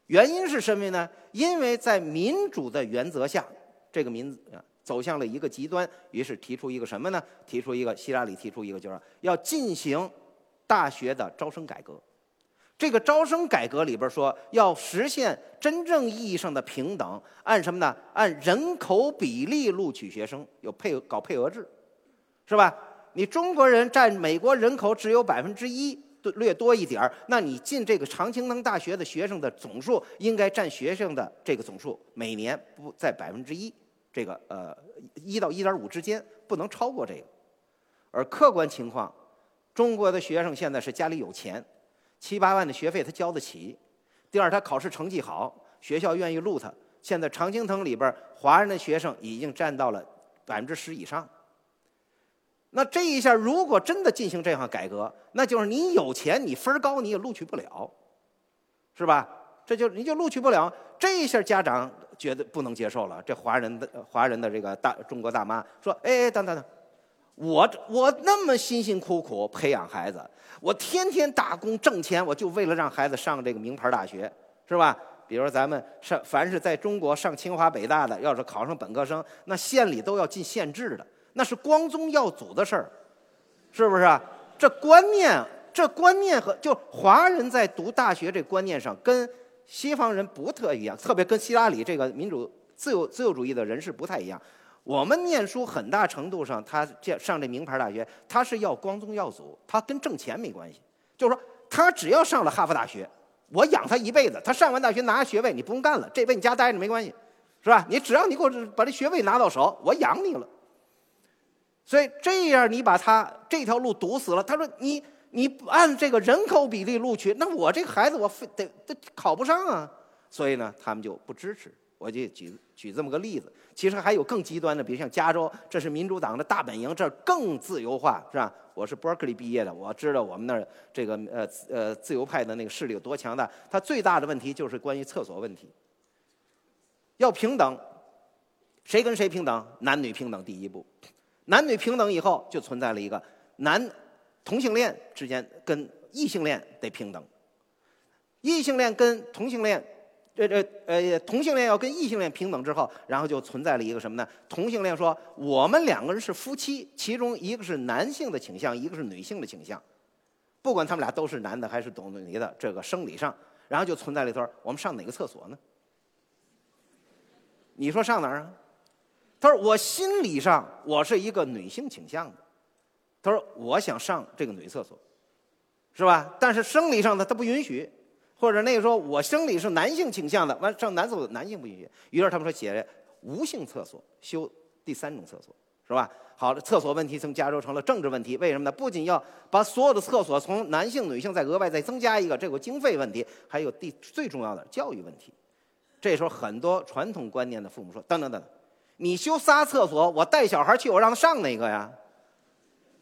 Speaker 1: 原因是什么呢？因为在民主的原则下，这个民啊。走向了一个极端，于是提出一个什么呢？提出一个希拉里提出一个，就是要进行大学的招生改革。这个招生改革里边说，要实现真正意义上的平等，按什么呢？按人口比例录取学生，有配搞配额制，是吧？你中国人占美国人口只有百分之一，略多一点儿，那你进这个常青藤大学的学生的总数，应该占学生的这个总数每年不在百分之一。这个呃，一到一点五之间不能超过这个，而客观情况，中国的学生现在是家里有钱，七八万的学费他交得起。第二，他考试成绩好，学校愿意录他。现在常青藤里边华人的学生已经占到了百分之十以上。那这一下，如果真的进行这样改革，那就是你有钱，你分高你也录取不了，是吧？这就你就录取不了。这一下家长。觉得不能接受了，这华人的华人的这个大中国大妈说：“哎，等等等，我我那么辛辛苦苦培养孩子，我天天打工挣钱，我就为了让孩子上这个名牌大学，是吧？比如咱们上，凡是在中国上清华北大的，要是考上本科生，那县里都要进县制的，那是光宗耀祖的事儿，是不是？这观念，这观念和就华人在读大学这观念上跟。”西方人不特一样，特别跟希拉里这个民主自由自由主义的人士不太一样。我们念书很大程度上，他这上这名牌大学，他是要光宗耀祖，他跟挣钱没关系。就是说，他只要上了哈佛大学，我养他一辈子。他上完大学拿学位，你不用干了，这辈子你家待着没关系。是吧？你只要你给我把这学位拿到手，我养你了。所以这样你把他这条路堵死了。他说你你按这个人口比例录取，那我这个孩子我非得得考不上啊。所以呢，他们就不支持。我就举举这么个例子。其实还有更极端的，比如像加州，这是民主党的大本营，这更自由化，是吧？我是伯克利毕业的，我知道我们那儿这个呃呃自由派的那个势力有多强大。它最大的问题就是关于厕所问题。要平等，谁跟谁平等？男女平等第一步。男女平等以后，就存在了一个男同性恋之间跟异性恋得平等，异性恋跟同性恋。这这呃，同性恋要跟异性恋平等之后，然后就存在了一个什么呢？同性恋说我们两个人是夫妻，其中一个是男性的倾向，一个是女性的倾向，不管他们俩都是男的还是懂女的，这个生理上，然后就存在了一段我们上哪个厕所呢？你说上哪儿啊？他说我心理上我是一个女性倾向的，他说我想上这个女厕所，是吧？但是生理上的，他不允许。或者那个说，我生理是男性倾向的，完上男厕所男性不允许。于是他们说写无性厕所，修第三种厕所，是吧？好的，厕所问题从加州成了政治问题，为什么呢？不仅要把所有的厕所从男性、女性再额外再增加一个，这个经费问题，还有第最重要的教育问题。这时候很多传统观念的父母说：等等等等，你修仨厕所，我带小孩去，我让他上哪个呀？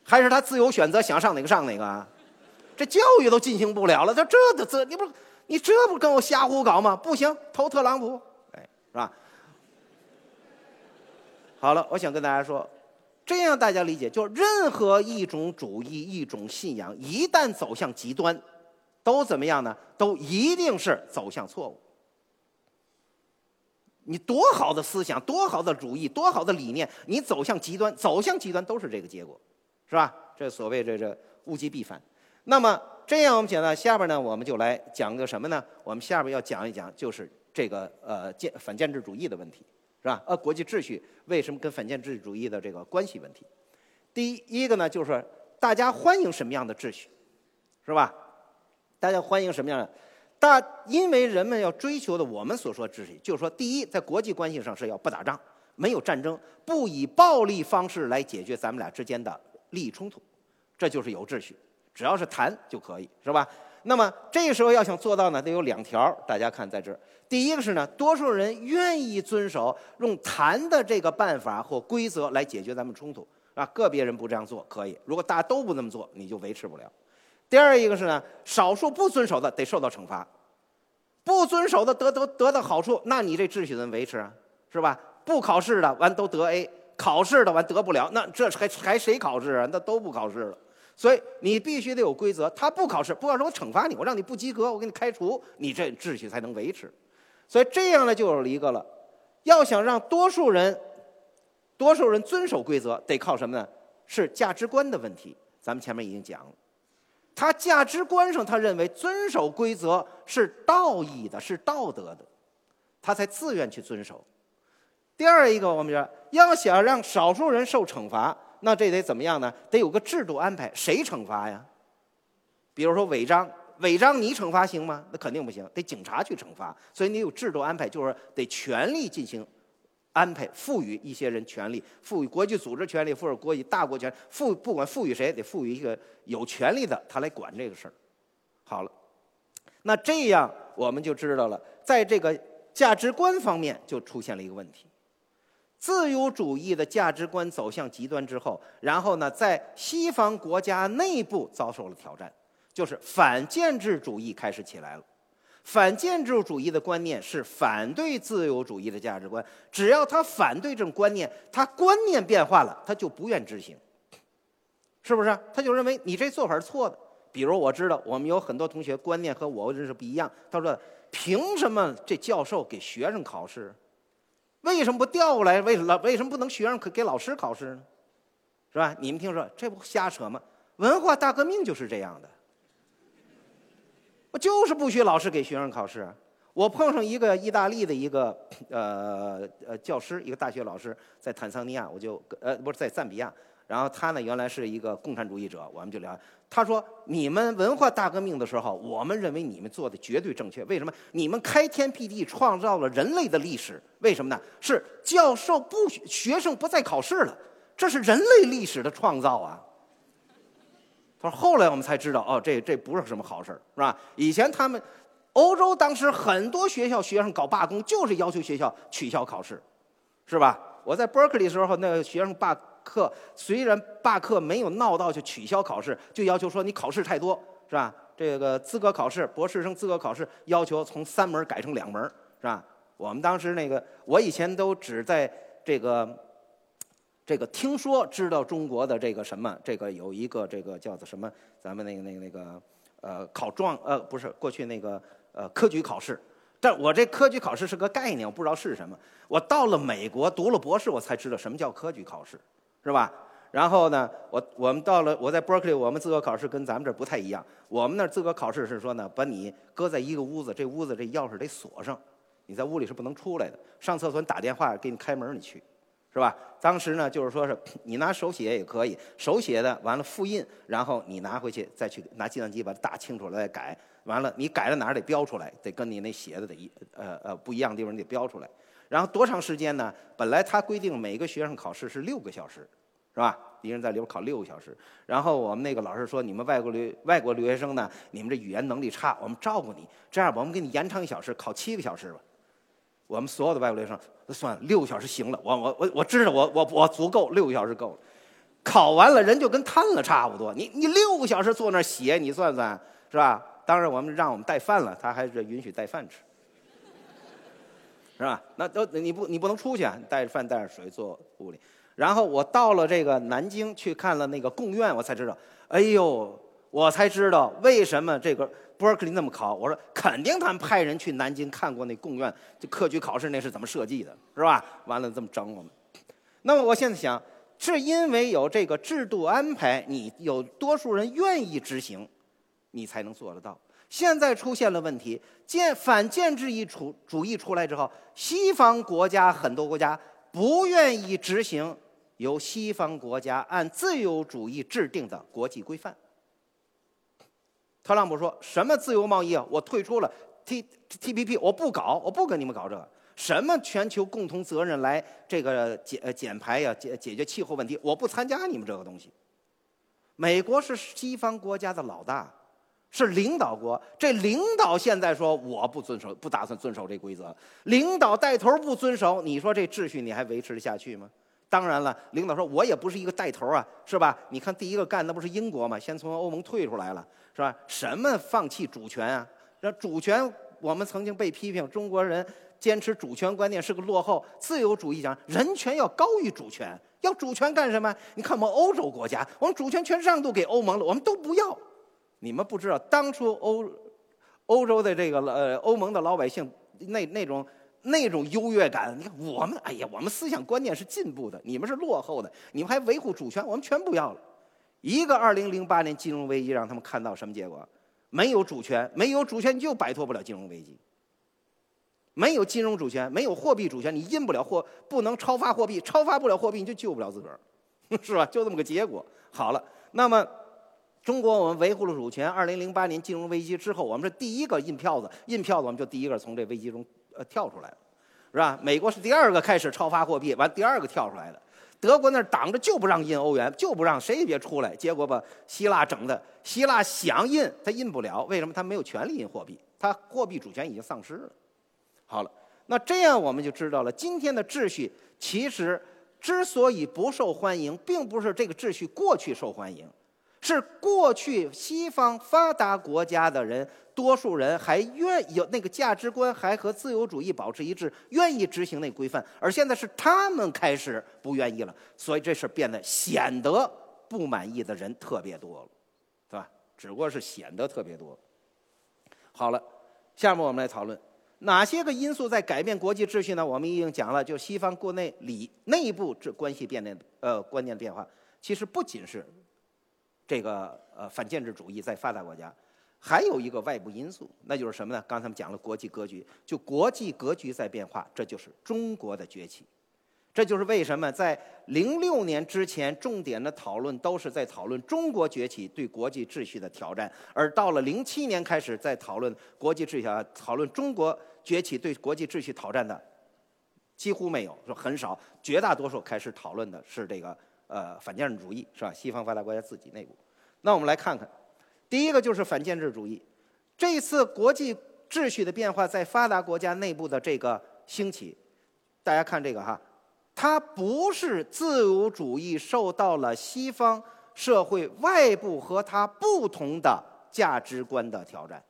Speaker 1: 还是他自由选择想上哪个上哪个啊？这教育都进行不了了，他这这这你不？你这不跟我瞎胡搞吗？不行，投特朗普，哎，是吧？好了，我想跟大家说，这样大家理解，就任何一种主义、一种信仰，一旦走向极端，都怎么样呢？都一定是走向错误。你多好的思想，多好的主义，多好的理念，你走向极端，走向极端都是这个结果，是吧？这所谓这这物极必反。那么。这样我们讲到下边呢，我们就来讲个什么呢？我们下边要讲一讲，就是这个呃建反建制主义的问题，是吧？呃，国际秩序为什么跟反建制主义的这个关系问题？第一个呢，就是大家欢迎什么样的秩序，是吧？大家欢迎什么样的？大因为人们要追求的，我们所说秩序，就是说，第一，在国际关系上是要不打仗，没有战争，不以暴力方式来解决咱们俩之间的利益冲突，这就是有秩序。只要是谈就可以，是吧？那么这时候要想做到呢，得有两条。大家看在这儿，第一个是呢，多数人愿意遵守用谈的这个办法或规则来解决咱们冲突啊。个别人不这样做可以，如果大家都不这么做，你就维持不了。第二一个是呢，少数不遵守的得受到惩罚，不遵守的得得得到好处，那你这秩序怎么维持啊？是吧？不考试的完都得 A，考试的完得不了，那这还还谁考试啊？那都不考试了。所以你必须得有规则，他不考试，不考试我惩罚你，我让你不及格，我给你开除，你这秩序才能维持。所以这样呢，就有一个了。要想让多数人，多数人遵守规则，得靠什么呢？是价值观的问题。咱们前面已经讲了，他价值观上他认为遵守规则是道义的，是道德的，他才自愿去遵守。第二一个，我们说要想让少数人受惩罚。那这得怎么样呢？得有个制度安排，谁惩罚呀？比如说违章，违章你惩罚行吗？那肯定不行，得警察去惩罚。所以你有制度安排，就是得权力进行安排，赋予一些人权利，赋予国际组织权利，赋予国际大国权，赋不管赋予谁，得赋予一个有权利的他来管这个事儿。好了，那这样我们就知道了，在这个价值观方面就出现了一个问题。自由主义的价值观走向极端之后，然后呢，在西方国家内部遭受了挑战，就是反建制主义开始起来了。反建制主义的观念是反对自由主义的价值观，只要他反对这种观念，他观念变化了，他就不愿执行，是不是？他就认为你这做法是错的。比如我知道我们有很多同学观念和我认识不一样，他说：“凭什么这教授给学生考试？”为什么不调过来？为什么为什么不能学生给老师考试呢？是吧？你们听说这不瞎扯吗？文化大革命就是这样的。我就是不许老师给学生考试。我碰上一个意大利的一个呃呃教师，一个大学老师，在坦桑尼亚，我就呃不是在赞比亚，然后他呢原来是一个共产主义者，我们就聊。他说：“你们文化大革命的时候，我们认为你们做的绝对正确。为什么？你们开天辟地，创造了人类的历史。为什么呢？是教授不学生不再考试了，这是人类历史的创造啊。”他说：“后来我们才知道，哦，这这不是什么好事儿是吧？以前他们欧洲当时很多学校学生搞罢工，就是要求学校取消考试，是吧？我在 Berkeley 时候，那个学生罢。”课虽然罢课没有闹到就取消考试，就要求说你考试太多是吧？这个资格考试，博士生资格考试要求从三门改成两门是吧？我们当时那个，我以前都只在这个这个听说知道中国的这个什么，这个有一个这个叫做什么，咱们那个那个那个呃考状呃不是过去那个呃科举考试。但我这科举考试是个概念，我不知道是什么。我到了美国读了博士，我才知道什么叫科举考试。是吧？然后呢，我我们到了我在 Berkeley，我们资格考试跟咱们这不太一样。我们那资格考试是说呢，把你搁在一个屋子，这屋子这钥匙得锁上，你在屋里是不能出来的。上厕所你打电话给你开门你去，是吧？当时呢就是说是你拿手写也可以，手写的完了复印，然后你拿回去再去拿计算机把它打清楚了再改。完了你改到哪儿得标出来，得跟你那写的得一呃呃不一样的地方你得标出来。然后多长时间呢？本来他规定每个学生考试是六个小时，是吧？一人在里边考六个小时。然后我们那个老师说：“你们外国留外国留学生呢，你们这语言能力差，我们照顾你。这样，我们给你延长一小时，考七个小时吧。”我们所有的外国留学生，算了六个小时行了。我我我我知道，我我我足够六个小时够了。考完了，人就跟瘫了差不多。你你六个小时坐那儿写，你算算是吧？当然，我们让我们带饭了，他还是允许带饭吃。是吧？那都你不你不能出去啊！带着饭带着水坐屋里。然后我到了这个南京去看了那个贡院，我才知道，哎呦，我才知道为什么这个伯克利那么考。我说肯定他们派人去南京看过那贡院，这科举考试那是怎么设计的，是吧？完了这么整我们。那么我现在想，是因为有这个制度安排，你有多数人愿意执行，你才能做得到。现在出现了问题，建反建制一出主义出来之后，西方国家很多国家不愿意执行由西方国家按自由主义制定的国际规范。特朗普说什么自由贸易啊？我退出了 T T P P，我不搞，我不跟你们搞这个。什么全球共同责任来这个减减排呀，解解决气候问题，我不参加你们这个东西。美国是西方国家的老大。是领导国，这领导现在说我不遵守，不打算遵守这规则。领导带头不遵守，你说这秩序你还维持得下去吗？当然了，领导说我也不是一个带头啊，是吧？你看第一个干的不是英国吗？先从欧盟退出来了，是吧？什么放弃主权啊？这主权我们曾经被批评，中国人坚持主权观念是个落后。自由主义讲人权要高于主权，要主权干什么？你看我们欧洲国家，我们主权全让渡给欧盟了，我们都不要。你们不知道，当初欧欧洲的这个呃欧盟的老百姓那那种那种优越感，你看我们，哎呀，我们思想观念是进步的，你们是落后的，你们还维护主权，我们全不要了。一个二零零八年金融危机让他们看到什么结果？没有主权，没有主权你就摆脱不了金融危机。没有金融主权，没有货币主权，你印不了货，不能超发货币，超发不了货币你就救不了自个儿，是吧？就这么个结果。好了，那么。中国，我们维护了主权。二零零八年金融危机之后，我们是第一个印票子，印票子我们就第一个从这危机中呃跳出来了，是吧？美国是第二个开始超发货币，完第二个跳出来的。德国那挡着就不让印欧元，就不让谁也别出来，结果把希腊整的，希腊想印他印不了，为什么？他没有权利印货币，他货币主权已经丧失了。好了，那这样我们就知道了，今天的秩序其实之所以不受欢迎，并不是这个秩序过去受欢迎。是过去西方发达国家的人，多数人还愿有那个价值观，还和自由主义保持一致，愿意执行那规范。而现在是他们开始不愿意了，所以这事变得显得不满意的人特别多了，对吧？只不过是显得特别多。好了，下面我们来讨论哪些个因素在改变国际秩序呢？我们已经讲了，就西方国内里内部这关系变的呃观念变化，其实不仅是。这个呃反建制主义在发达国家，还有一个外部因素，那就是什么呢？刚才我们讲了国际格局，就国际格局在变化，这就是中国的崛起。这就是为什么在零六年之前，重点的讨论都是在讨论中国崛起对国际秩序的挑战，而到了零七年开始，在讨论国际秩序，讨论中国崛起对国际秩序挑战的几乎没有，说很少，绝大多数开始讨论的是这个呃反建制主义，是吧？西方发达国家自己内部。那我们来看看，第一个就是反建制主义。这次国际秩序的变化，在发达国家内部的这个兴起，大家看这个哈。它不是自由主义受到了西方社会外部和它不同的价值观的挑战，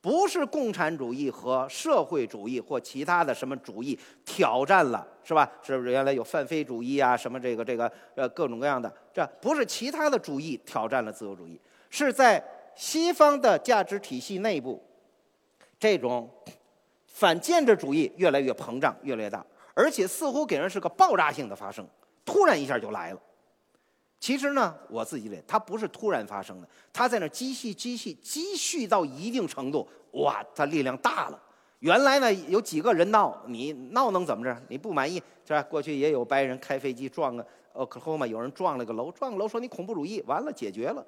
Speaker 1: 不是共产主义和社会主义或其他的什么主义挑战了，是吧？是不是原来有泛非主义啊，什么这个这个呃各种各样的？这不是其他的主义挑战了自由主义，是在西方的价值体系内部，这种反建制主义越来越膨胀，越来越大。而且似乎给人是个爆炸性的发生，突然一下就来了。其实呢，我自己认为它不是突然发生的，它在那积蓄、积蓄、积蓄到一定程度，哇，它力量大了。原来呢，有几个人闹，你闹能怎么着？你不满意是吧？过去也有白人开飞机撞个呃克拉 m a 有人撞了个楼，撞个楼说你恐怖主义，完了解决了。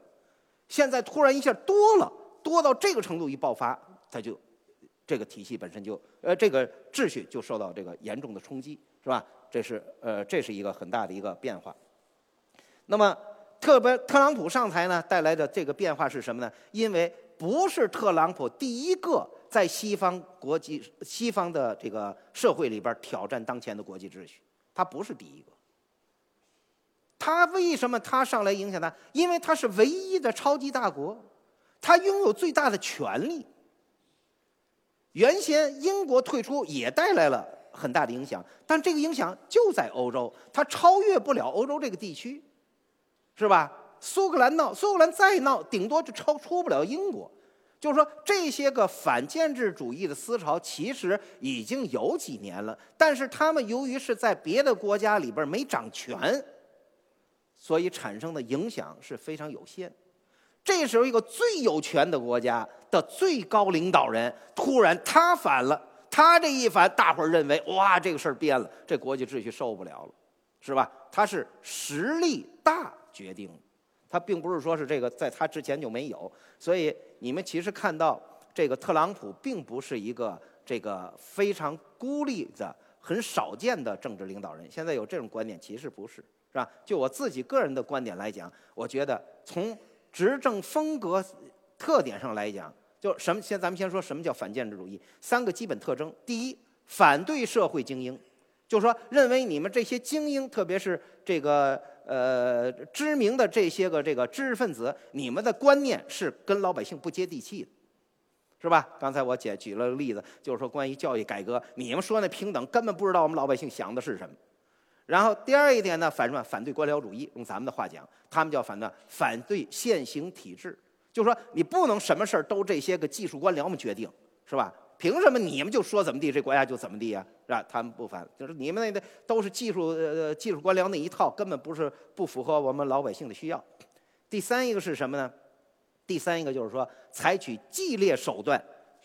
Speaker 1: 现在突然一下多了，多到这个程度一爆发，它就。这个体系本身就，呃，这个秩序就受到这个严重的冲击，是吧？这是，呃，这是一个很大的一个变化。那么，特别特朗普上台呢，带来的这个变化是什么呢？因为不是特朗普第一个在西方国际、西方的这个社会里边挑战当前的国际秩序，他不是第一个。他为什么他上来影响他？因为他是唯一的超级大国，他拥有最大的权力。原先英国退出也带来了很大的影响，但这个影响就在欧洲，它超越不了欧洲这个地区，是吧？苏格兰闹，苏格兰再闹，顶多就超出不了英国。就是说，这些个反建制主义的思潮其实已经有几年了，但是他们由于是在别的国家里边没掌权，所以产生的影响是非常有限。这时候，一个最有权的国家的最高领导人突然他反了，他这一反，大伙儿认为哇，这个事儿变了，这国际秩序受不了了，是吧？他是实力大决定，他并不是说是这个在他之前就没有。所以你们其实看到，这个特朗普并不是一个这个非常孤立的、很少见的政治领导人。现在有这种观点，其实不是，是吧？就我自己个人的观点来讲，我觉得从执政风格特点上来讲，就什么？先咱们先说什么叫反建制主义？三个基本特征：第一，反对社会精英，就是说认为你们这些精英，特别是这个呃知名的这些个这个知识分子，你们的观念是跟老百姓不接地气的，是吧？刚才我姐举了个例子，就是说关于教育改革，你们说那平等，根本不知道我们老百姓想的是什么。然后第二一点呢，反什么？反对官僚主义。用咱们的话讲，他们叫反的反对现行体制，就是说你不能什么事儿都这些个技术官僚们决定，是吧？凭什么你们就说怎么地，这国家就怎么地呀？是吧？他们不反，就是你们那的都是技术呃技术官僚那一套，根本不是不符合我们老百姓的需要。第三一个是什么呢？第三一个就是说，采取激烈手段，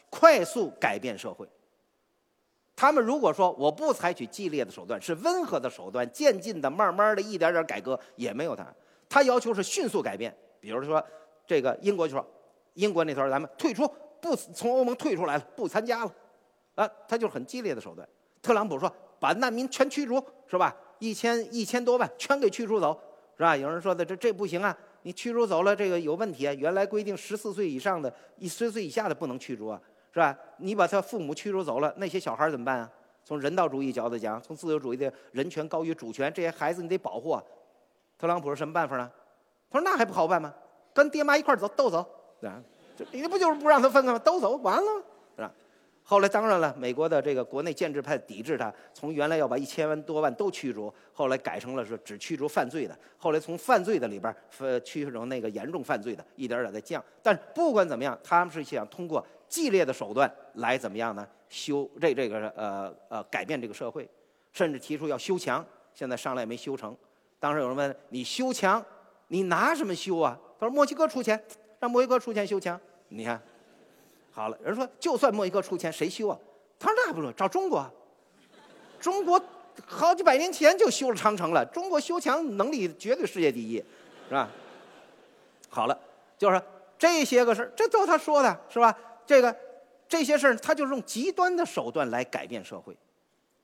Speaker 1: 快速改变社会。他们如果说我不采取激烈的手段，是温和的手段，渐进的、慢慢的、一点点改革，也没有他。他要求是迅速改变。比如说，这个英国就说，英国那头咱们退出，不从欧盟退出来了，不参加了，啊，他就是很激烈的手段。特朗普说，把难民全驱逐，是吧？一千一千多万全给驱逐走，是吧？有人说的这这不行啊，你驱逐走了，这个有问题啊。原来规定十四岁以上的，一十岁以下的不能驱逐啊。是吧？你把他父母驱逐走了，那些小孩怎么办啊？从人道主义角度讲，从自由主义的人权高于主权，这些孩子你得保护啊。特朗普是什么办法呢？他说那还不好办吗？跟爹妈一块走，都走，啊，这你不就是不让他分开吗？都走，完了，是吧？后来当然了，美国的这个国内建制派抵制他，从原来要把一千万多万都驱逐，后来改成了是只驱逐犯罪的。后来从犯罪的里边呃驱逐成那个严重犯罪的，一点点在降。但是不管怎么样，他们是想通过。激烈的手段来怎么样呢？修这这个呃呃改变这个社会，甚至提出要修墙，现在上来也没修成。当时有人问你修墙，你拿什么修啊？他说墨西哥出钱，让墨西哥出钱修墙。你看，好了，人说就算墨西哥出钱，谁修啊？他说那不是找中国，中国好几百年前就修了长城了，中国修墙能力绝对世界第一，是吧？好了，就是这些个事，这都他说的是吧？这个这些事儿，他就是用极端的手段来改变社会，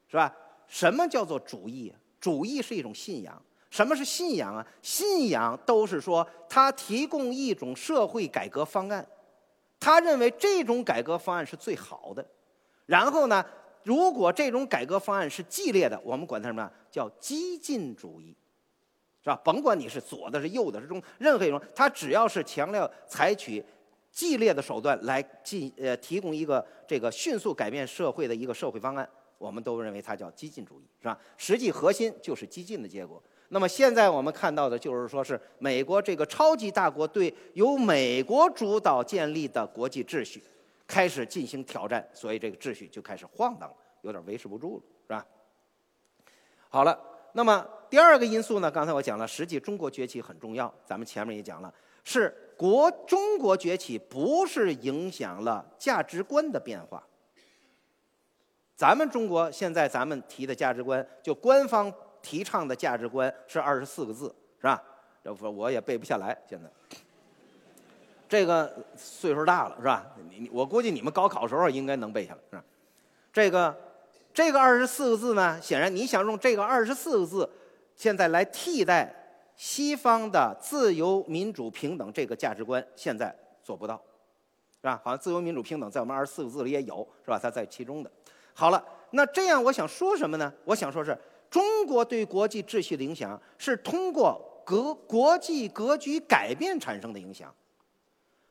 Speaker 1: 是吧？什么叫做主义？主义是一种信仰。什么是信仰啊？信仰都是说他提供一种社会改革方案，他认为这种改革方案是最好的。然后呢，如果这种改革方案是激烈的，我们管它什么？叫激进主义。是吧？甭管你是左的、是右的、是中，任何一种，他只要是强调采取激烈的手段来进呃提供一个这个迅速改变社会的一个社会方案，我们都认为它叫激进主义，是吧？实际核心就是激进的结果。那么现在我们看到的就是说是美国这个超级大国对由美国主导建立的国际秩序开始进行挑战，所以这个秩序就开始晃荡了，有点维持不住了，是吧？好了。那么第二个因素呢？刚才我讲了，实际中国崛起很重要。咱们前面也讲了，是国中国崛起不是影响了价值观的变化。咱们中国现在咱们提的价值观，就官方提倡的价值观是二十四个字，是吧？这不我也背不下来。现在这个岁数大了，是吧？你我估计你们高考时候应该能背下来，是吧？这个。这个二十四个字呢，显然你想用这个二十四个字，现在来替代西方的自由、民主、平等这个价值观，现在做不到，是吧？好像自由、民主、平等在我们二十四个字里也有，是吧？它在其中的。好了，那这样我想说什么呢？我想说是中国对国际秩序的影响是通过格国际格局改变产生的影响。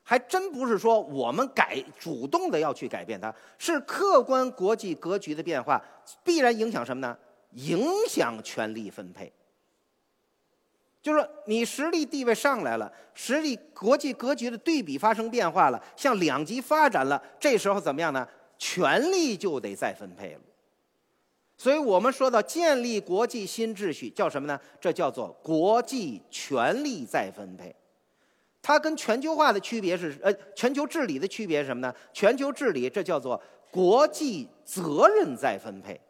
Speaker 1: 还真不是说我们改主动的要去改变它，是客观国际格局的变化必然影响什么呢？影响权力分配。就是说，你实力地位上来了，实力国际格局的对比发生变化了，向两极发展了，这时候怎么样呢？权力就得再分配了。所以我们说到建立国际新秩序，叫什么呢？这叫做国际权力再分配。它跟全球化的区别是，呃，全球治理的区别是什么呢？全球治理这叫做国际责任再分配，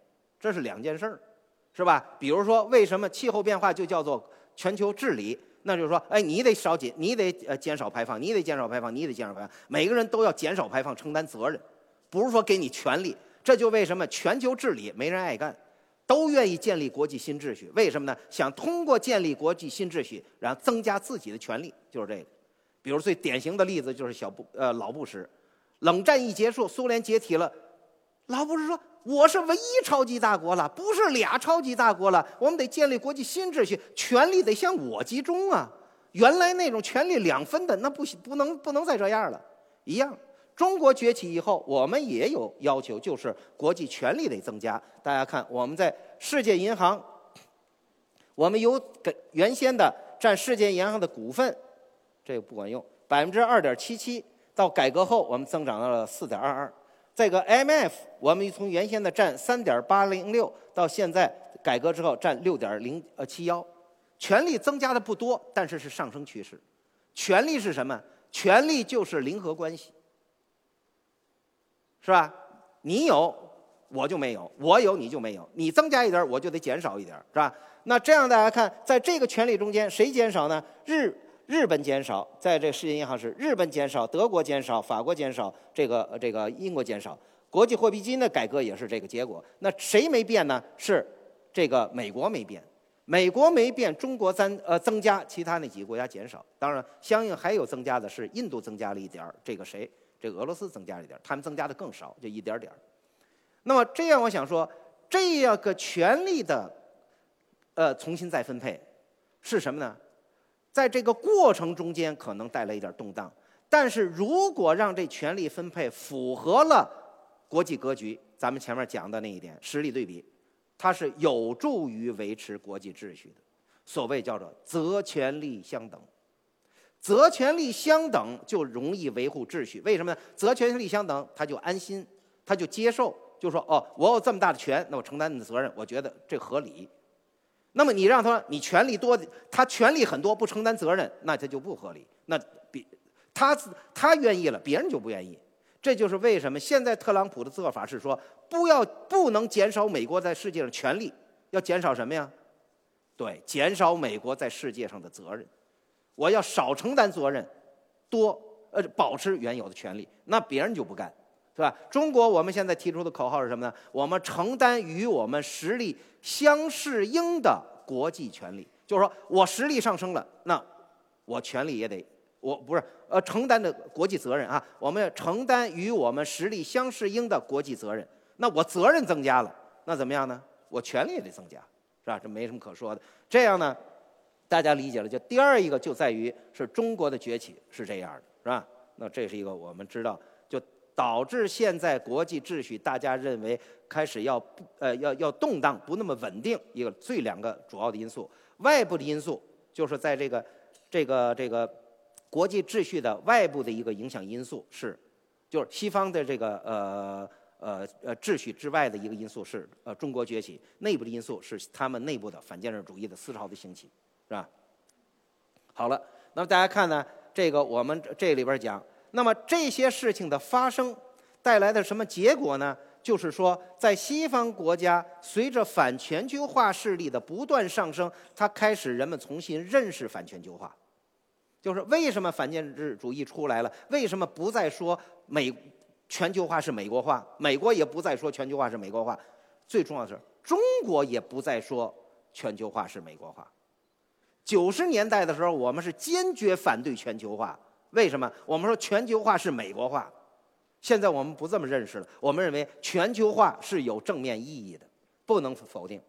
Speaker 1: 这是两件事儿，是吧？比如说，为什么气候变化就叫做全球治理？那就是说，哎，你得少减，你得呃减少排放，你得减少排放，你得减少排放，每个人都要减少排放，承担责任，不是说给你权利。这就为什么全球治理没人爱干，都愿意建立国际新秩序？为什么呢？想通过建立国际新秩序，然后增加自己的权利，就是这个。比如最典型的例子就是小布呃老布什，冷战一结束，苏联解体了，老布什说：“我是唯一超级大国了，不是俩超级大国了，我们得建立国际新秩序，权力得向我集中啊！原来那种权力两分的那不行，不能不能再这样了。一样，中国崛起以后，我们也有要求，就是国际权力得增加。大家看，我们在世界银行，我们有给原先的占世界银行的股份。”这个不管用，百分之二点七七，到改革后我们增长到了四点二二。这个 MF，我们从原先的占三点八零六，到现在改革之后占六点零呃七幺，权力增加的不多，但是是上升趋势。权力是什么？权力就是零和关系，是吧？你有我就没有，我有你就没有，你增加一点我就得减少一点，是吧？那这样大家看，在这个权力中间谁减少呢？日。日本减少，在这世界银行是日本减少，德国减少，法国减少，这个这个英国减少。国际货币基金的改革也是这个结果。那谁没变呢？是这个美国没变，美国没变，中国增呃增加，其他那几个国家减少。当然，相应还有增加的是印度增加了一点儿，这个谁？这个俄罗斯增加了一点儿，他们增加的更少，就一点点儿。那么这样，我想说，这样个权力的呃重新再分配是什么呢？在这个过程中间可能带来一点动荡，但是如果让这权力分配符合了国际格局，咱们前面讲的那一点实力对比，它是有助于维持国际秩序的。所谓叫做责权利相等，责权利相等就容易维护秩序。为什么呢？责权利相等，他就安心，他就接受，就说哦，我有这么大的权，那我承担你的责任，我觉得这合理。那么你让他你权力多，他权力很多不承担责任，那他就不合理。那别他他愿意了，别人就不愿意。这就是为什么现在特朗普的做法是说，不要不能减少美国在世界上权力，要减少什么呀？对，减少美国在世界上的责任。我要少承担责任，多呃保持原有的权利，那别人就不干，是吧？中国我们现在提出的口号是什么呢？我们承担与我们实力相适应的国际权利，就是说我实力上升了，那我权利也得，我不是呃承担的国际责任啊，我们要承担与我们实力相适应的国际责任。那我责任增加了，那怎么样呢？我权利也得增加，是吧？这没什么可说的。这样呢？大家理解了，就第二一个就在于是中国的崛起是这样的，是吧？那这是一个我们知道，导致现在国际秩序大家认为开始要不呃要要动荡，不那么稳定。一个最两个主要的因素，外部的因素就是在这个这个这个国际秩序的外部的一个影响因素是，就是西方的这个呃呃呃秩序之外的一个因素是呃中国崛起，内部的因素是他们内部的反建设主义的思潮的兴起。是吧？好了，那么大家看呢，这个我们这里边讲，那么这些事情的发生带来的什么结果呢？就是说，在西方国家，随着反全球化势力的不断上升，它开始人们重新认识反全球化。就是为什么反建制主义出来了？为什么不再说美全球化是美国化？美国也不再说全球化是美国化。最重要的是，中国也不再说全球化是美国化。九十年代的时候，我们是坚决反对全球化。为什么？我们说全球化是美国化。现在我们不这么认识了。我们认为全球化是有正面意义的，不能否定。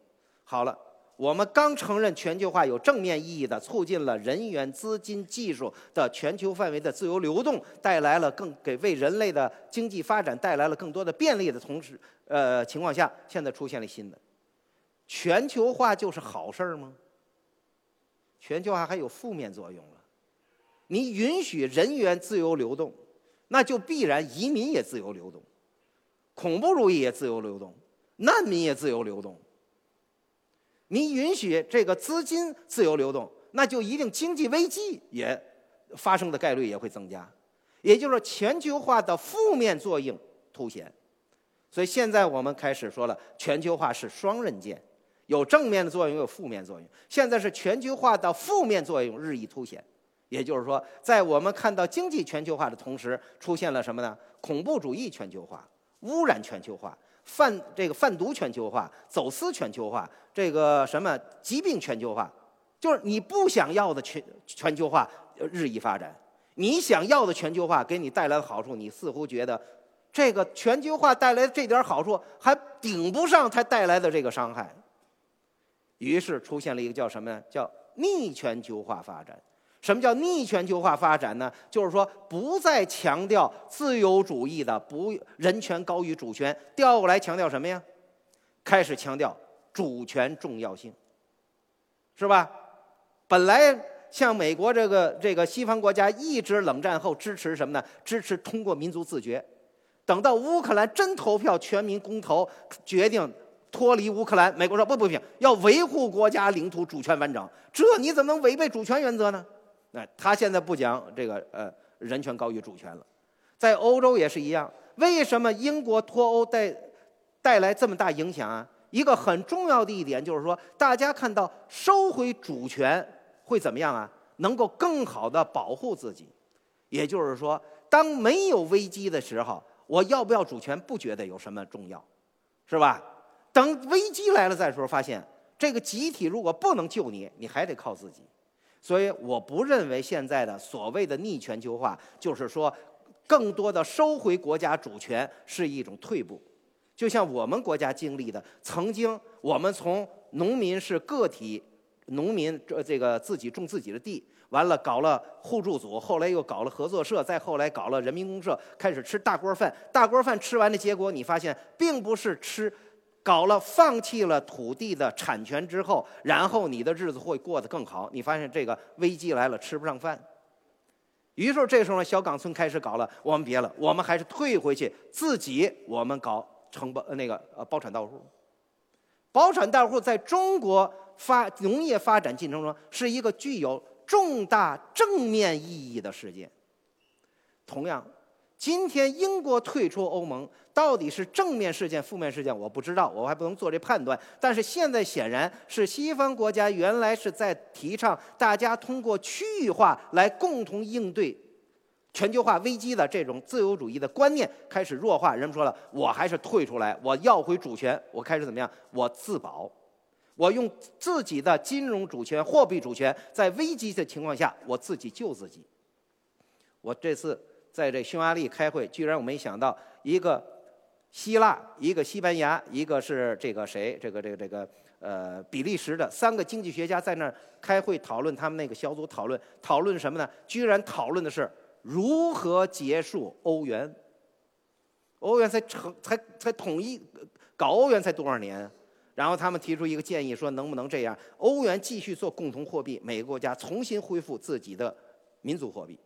Speaker 1: 好了，我们刚承认全球化有正面意义的，促进了人员、资金、技术的全球范围的自由流动，带来了更给为人类的经济发展带来了更多的便利的同时，呃情况下，现在出现了新的。全球化就是好事儿吗？全球化还有负面作用了。你允许人员自由流动，那就必然移民也自由流动，恐怖主义也自由流动，难民也自由流动。你允许这个资金自由流动，那就一定经济危机也发生的概率也会增加。也就是，全球化的负面作用凸显。所以现在我们开始说了，全球化是双刃剑。有正面的作用，有负面作用。现在是全球化的负面作用日益凸显，也就是说，在我们看到经济全球化的同时，出现了什么呢？恐怖主义全球化、污染全球化、贩这个贩毒全球化、走私全球化、这个什么疾病全球化，就是你不想要的全全球化日益发展。你想要的全球化给你带来的好处，你似乎觉得这个全球化带来的这点好处还顶不上它带来的这个伤害。于是出现了一个叫什么呢？叫逆全球化发展。什么叫逆全球化发展呢？就是说不再强调自由主义的不人权高于主权，调过来强调什么呀？开始强调主权重要性，是吧？本来像美国这个这个西方国家一直冷战后支持什么呢？支持通过民族自决。等到乌克兰真投票，全民公投决定。脱离乌克兰，美国说不不行，要维护国家领土主权完整。这你怎么能违背主权原则呢？哎，他现在不讲这个呃人权高于主权了。在欧洲也是一样。为什么英国脱欧带带来这么大影响啊？一个很重要的一点就是说，大家看到收回主权会怎么样啊？能够更好的保护自己。也就是说，当没有危机的时候，我要不要主权不觉得有什么重要，是吧？等危机来了再说，发现这个集体如果不能救你，你还得靠自己。所以我不认为现在的所谓的逆全球化，就是说更多的收回国家主权是一种退步。就像我们国家经历的，曾经我们从农民是个体，农民这这个自己种自己的地，完了搞了互助组，后来又搞了合作社，再后来搞了人民公社，开始吃大锅饭。大锅饭吃完的结果，你发现并不是吃。搞了，放弃了土地的产权之后，然后你的日子会过得更好。你发现这个危机来了，吃不上饭。于是这时候呢，小岗村开始搞了，我们别了，我们还是退回去，自己我们搞承包那个呃包产到户。包产到户在中国发农业发展进程中是一个具有重大正面意义的事件。同样，今天英国退出欧盟，到底是正面事件、负面事件，我不知道，我还不能做这判断。但是现在显然是西方国家原来是在提倡大家通过区域化来共同应对全球化危机的这种自由主义的观念开始弱化。人们说了，我还是退出来，我要回主权，我开始怎么样？我自保，我用自己的金融主权、货币主权，在危机的情况下，我自己救自己。我这次。在这匈牙利开会，居然我没想到，一个希腊，一个西班牙，一个是这个谁，这个这个这个呃比利时的三个经济学家在那儿开会讨论，他们那个小组讨论讨论什么呢？居然讨论的是如何结束欧元。欧元才成才才统一搞欧元才多少年？然后他们提出一个建议，说能不能这样，欧元继续做共同货币，每个国家重新恢复自己的民族货币。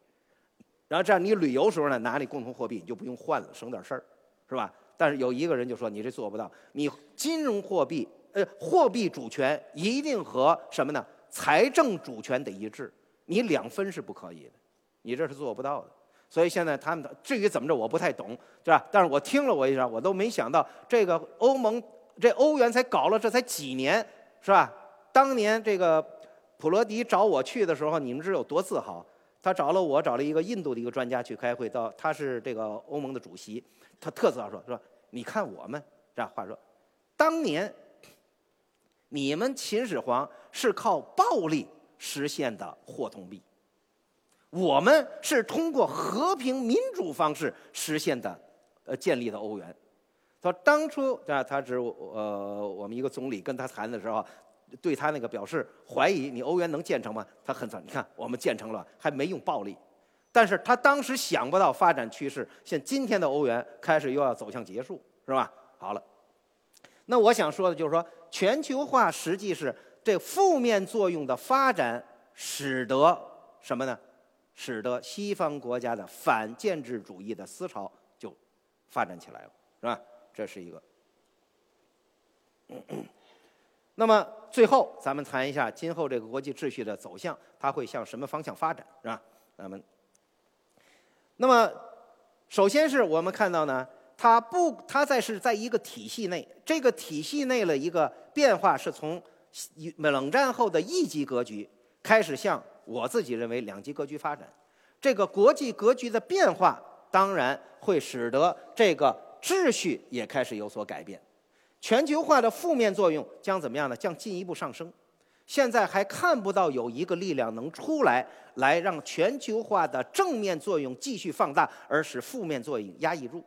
Speaker 1: 然后这样，你旅游时候呢，拿你共同货币，你就不用换了，省点事儿，是吧？但是有一个人就说你这做不到，你金融货币，呃，货币主权一定和什么呢？财政主权得一致，你两分是不可以的，你这是做不到的。所以现在他们的至于怎么着，我不太懂，是吧？但是我听了我一下，我都没想到这个欧盟这欧元才搞了这才几年，是吧？当年这个普罗迪找我去的时候，你们知道有多自豪？他找了我，找了一个印度的一个专家去开会，到他是这个欧盟的主席，他特自豪说说，你看我们这样话说，当年你们秦始皇是靠暴力实现的货通币，我们是通过和平民主方式实现的，呃，建立的欧元。他说当初啊，他是呃我们一个总理跟他谈的时候。对他那个表示怀疑，你欧元能建成吗？他很惨，你看我们建成了，还没用暴力。但是他当时想不到发展趋势，像今天的欧元开始又要走向结束，是吧？好了，那我想说的就是说，全球化实际是这负面作用的发展，使得什么呢？使得西方国家的反建制主义的思潮就发展起来了，是吧？这是一个。那么最后，咱们谈一下今后这个国际秩序的走向，它会向什么方向发展，是吧？咱们，那么首先是我们看到呢，它不，它在是在一个体系内，这个体系内的一个变化是从冷战后的一级格局开始向我自己认为两极格局发展。这个国际格局的变化，当然会使得这个秩序也开始有所改变。全球化的负面作用将怎么样呢？将进一步上升。现在还看不到有一个力量能出来，来让全球化的正面作用继续放大，而使负面作用压抑住。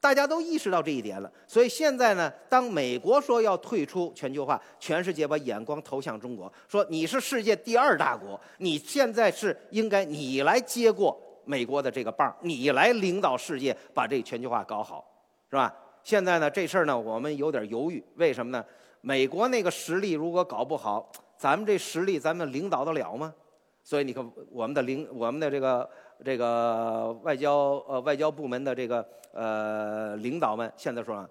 Speaker 1: 大家都意识到这一点了。所以现在呢，当美国说要退出全球化，全世界把眼光投向中国，说你是世界第二大国，你现在是应该你来接过美国的这个棒，你来领导世界把这全球化搞好，是吧？现在呢，这事儿呢，我们有点犹豫。为什么呢？美国那个实力如果搞不好，咱们这实力咱们领导得了吗？所以你看，我们的领我们的这个这个外交呃外交部门的这个呃领导们现在说啊，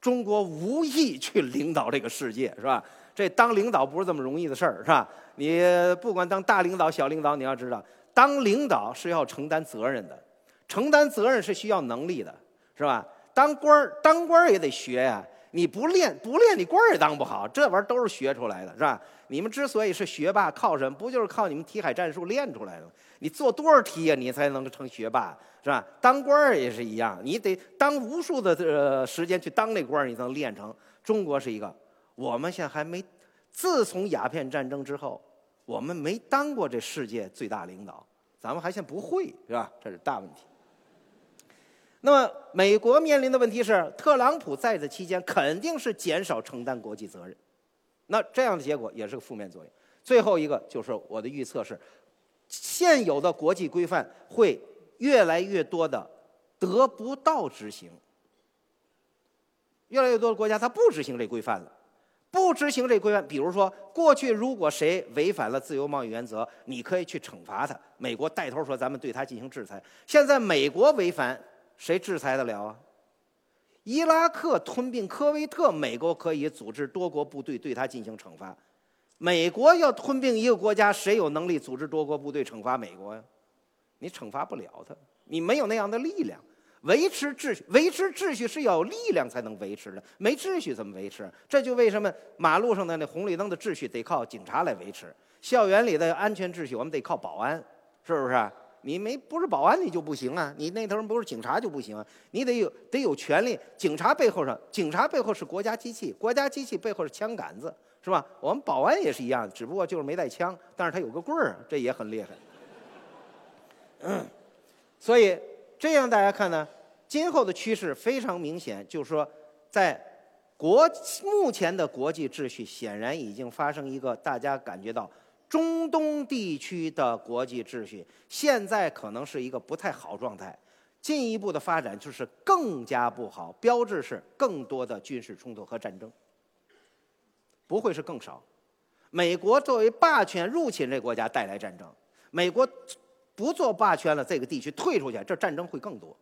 Speaker 1: 中国无意去领导这个世界，是吧？这当领导不是这么容易的事儿，是吧？你不管当大领导、小领导，你要知道，当领导是要承担责任的，承担责任是需要能力的，是吧？当官儿，当官儿也得学呀！你不练，不练，你官儿也当不好。这玩意儿都是学出来的，是吧？你们之所以是学霸，靠什么？不就是靠你们题海战术练出来的吗？你做多少题呀，你才能成学霸，是吧？当官儿也是一样，你得当无数的呃时间去当那官儿，你才能练成。中国是一个，我们现在还没，自从鸦片战争之后，我们没当过这世界最大领导，咱们还现不会，是吧？这是大问题。那么，美国面临的问题是，特朗普在的期间肯定是减少承担国际责任，那这样的结果也是个负面作用。最后一个就是我的预测是，现有的国际规范会越来越多的得不到执行，越来越多的国家它不执行这规范了，不执行这规范。比如说，过去如果谁违反了自由贸易原则，你可以去惩罚他，美国带头说咱们对他进行制裁。现在美国违反。谁制裁得了啊？伊拉克吞并科威特，美国可以组织多国部队对他进行惩罚。美国要吞并一个国家，谁有能力组织多国部队惩罚美国呀？你惩罚不了他。你没有那样的力量。维持秩序，维持秩序是要有力量才能维持的，没秩序怎么维持？这就为什么马路上的那红绿灯的秩序得靠警察来维持，校园里的安全秩序我们得靠保安，是不是？你没不是保安你就不行啊，你那头不是警察就不行啊，你得有得有权利。警察背后上，警察背后是国家机器，国家机器背后是枪杆子，是吧？我们保安也是一样，只不过就是没带枪，但是他有个棍儿，这也很厉害。嗯，所以。这样大家看呢，今后的趋势非常明显，就是说，在国目前的国际秩序显然已经发生一个大家感觉到中东地区的国际秩序现在可能是一个不太好状态，进一步的发展就是更加不好，标志是更多的军事冲突和战争，不会是更少。美国作为霸权入侵这国家带来战争，美国。不做霸权了，这个地区退出去，这战争会更多。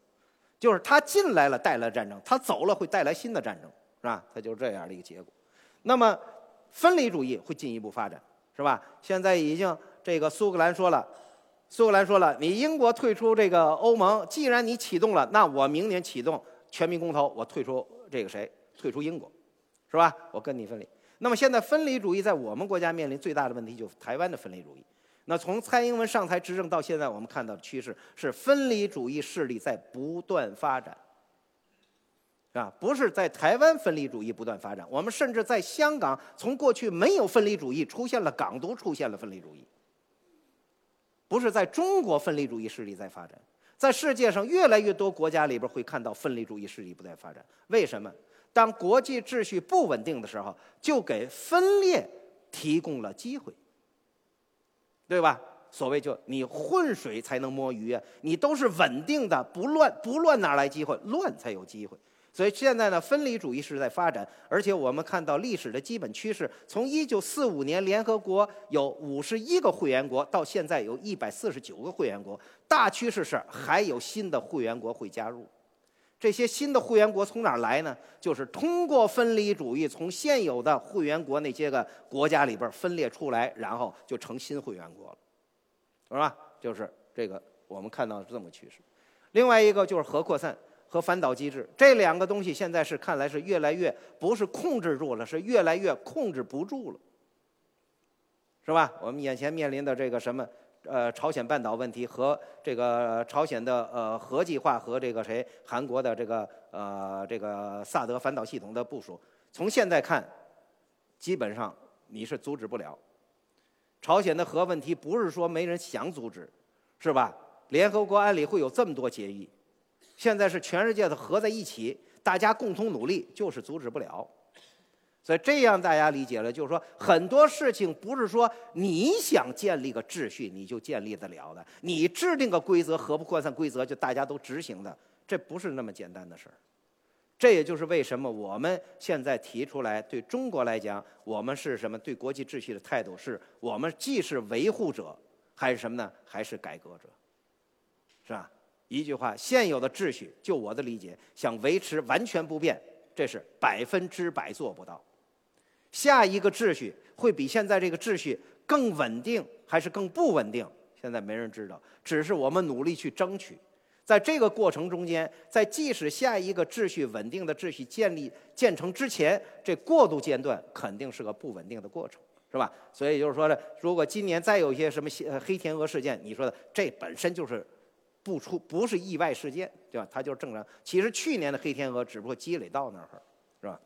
Speaker 1: 就是他进来了带来战争，他走了会带来新的战争，是吧？他就是这样的一个结果。那么分离主义会进一步发展，是吧？现在已经这个苏格兰说了，苏格兰说了，你英国退出这个欧盟，既然你启动了，那我明年启动全民公投，我退出这个谁？退出英国，是吧？我跟你分离。那么现在分离主义在我们国家面临最大的问题，就是台湾的分离主义。那从蔡英文上台执政到现在，我们看到的趋势是分离主义势力在不断发展，啊，不是在台湾分离主义不断发展，我们甚至在香港，从过去没有分离主义，出现了港独，出现了分离主义，不是在中国分离主义势力在发展，在世界上越来越多国家里边会看到分离主义势力不断发展。为什么？当国际秩序不稳定的时候，就给分裂提供了机会。对吧？所谓就你混水才能摸鱼啊！你都是稳定的，不乱不乱哪来机会？乱才有机会。所以现在呢，分离主义是在发展，而且我们看到历史的基本趋势，从一九四五年联合国有五十一个会员国，到现在有一百四十九个会员国，大趋势是还有新的会员国会加入。这些新的会员国从哪儿来呢？就是通过分离主义，从现有的会员国那些个国家里边分裂出来，然后就成新会员国了，是吧？就是这个我们看到是这么个趋势。另外一个就是核扩散和反导机制，这两个东西现在是看来是越来越不是控制住了，是越来越控制不住了，是吧？我们眼前面临的这个什么？呃，朝鲜半岛问题和这个朝鲜的呃核计划和这个谁韩国的这个呃这个萨德反导系统的部署，从现在看，基本上你是阻止不了。朝鲜的核问题不是说没人想阻止，是吧？联合国安理会有这么多决议，现在是全世界的合在一起，大家共同努力，就是阻止不了。所以这样大家理解了，就是说很多事情不是说你想建立个秩序你就建立得了的，你制定个规则核不扩散规则就大家都执行的，这不是那么简单的事儿。这也就是为什么我们现在提出来，对中国来讲，我们是什么？对国际秩序的态度是我们既是维护者，还是什么呢？还是改革者？是吧？一句话，现有的秩序，就我的理解，想维持完全不变，这是百分之百做不到。下一个秩序会比现在这个秩序更稳定还是更不稳定？现在没人知道，只是我们努力去争取。在这个过程中间，在即使下一个秩序稳定的秩序建立建成之前，这过渡阶段肯定是个不稳定的过程，是吧？所以就是说呢，如果今年再有一些什么黑天鹅事件，你说的这本身就是不出不是意外事件，对吧？它就是正常。其实去年的黑天鹅只不过积累到那儿，是吧？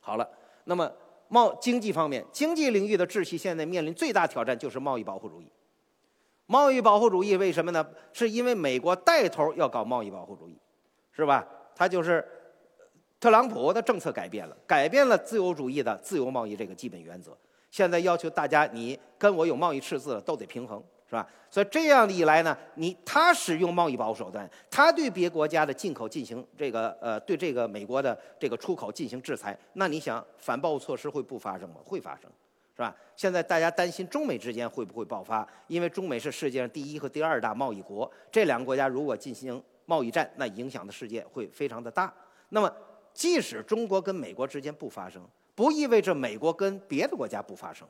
Speaker 1: 好了。那么，贸经济方面，经济领域的秩序现在面临最大挑战就是贸易保护主义。贸易保护主义为什么呢？是因为美国带头要搞贸易保护主义，是吧？他就是特朗普的政策改变了，改变了自由主义的自由贸易这个基本原则。现在要求大家，你跟我有贸易赤字了，都得平衡。是吧？所以这样的一来呢，你他使用贸易保护手段，他对别国家的进口进行这个呃，对这个美国的这个出口进行制裁，那你想反报复措施会不发生吗？会发生，是吧？现在大家担心中美之间会不会爆发？因为中美是世界上第一和第二大贸易国，这两个国家如果进行贸易战，那影响的世界会非常的大。那么，即使中国跟美国之间不发生，不意味着美国跟别的国家不发生。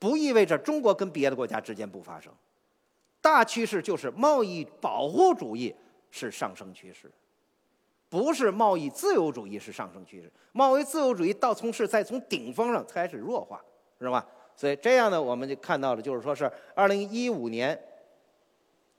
Speaker 1: 不意味着中国跟别的国家之间不发生，大趋势就是贸易保护主义是上升趋势，不是贸易自由主义是上升趋势。贸易自由主义到从是在从顶峰上开始弱化，是吧？所以这样呢，我们就看到了，就是说是二零一五年，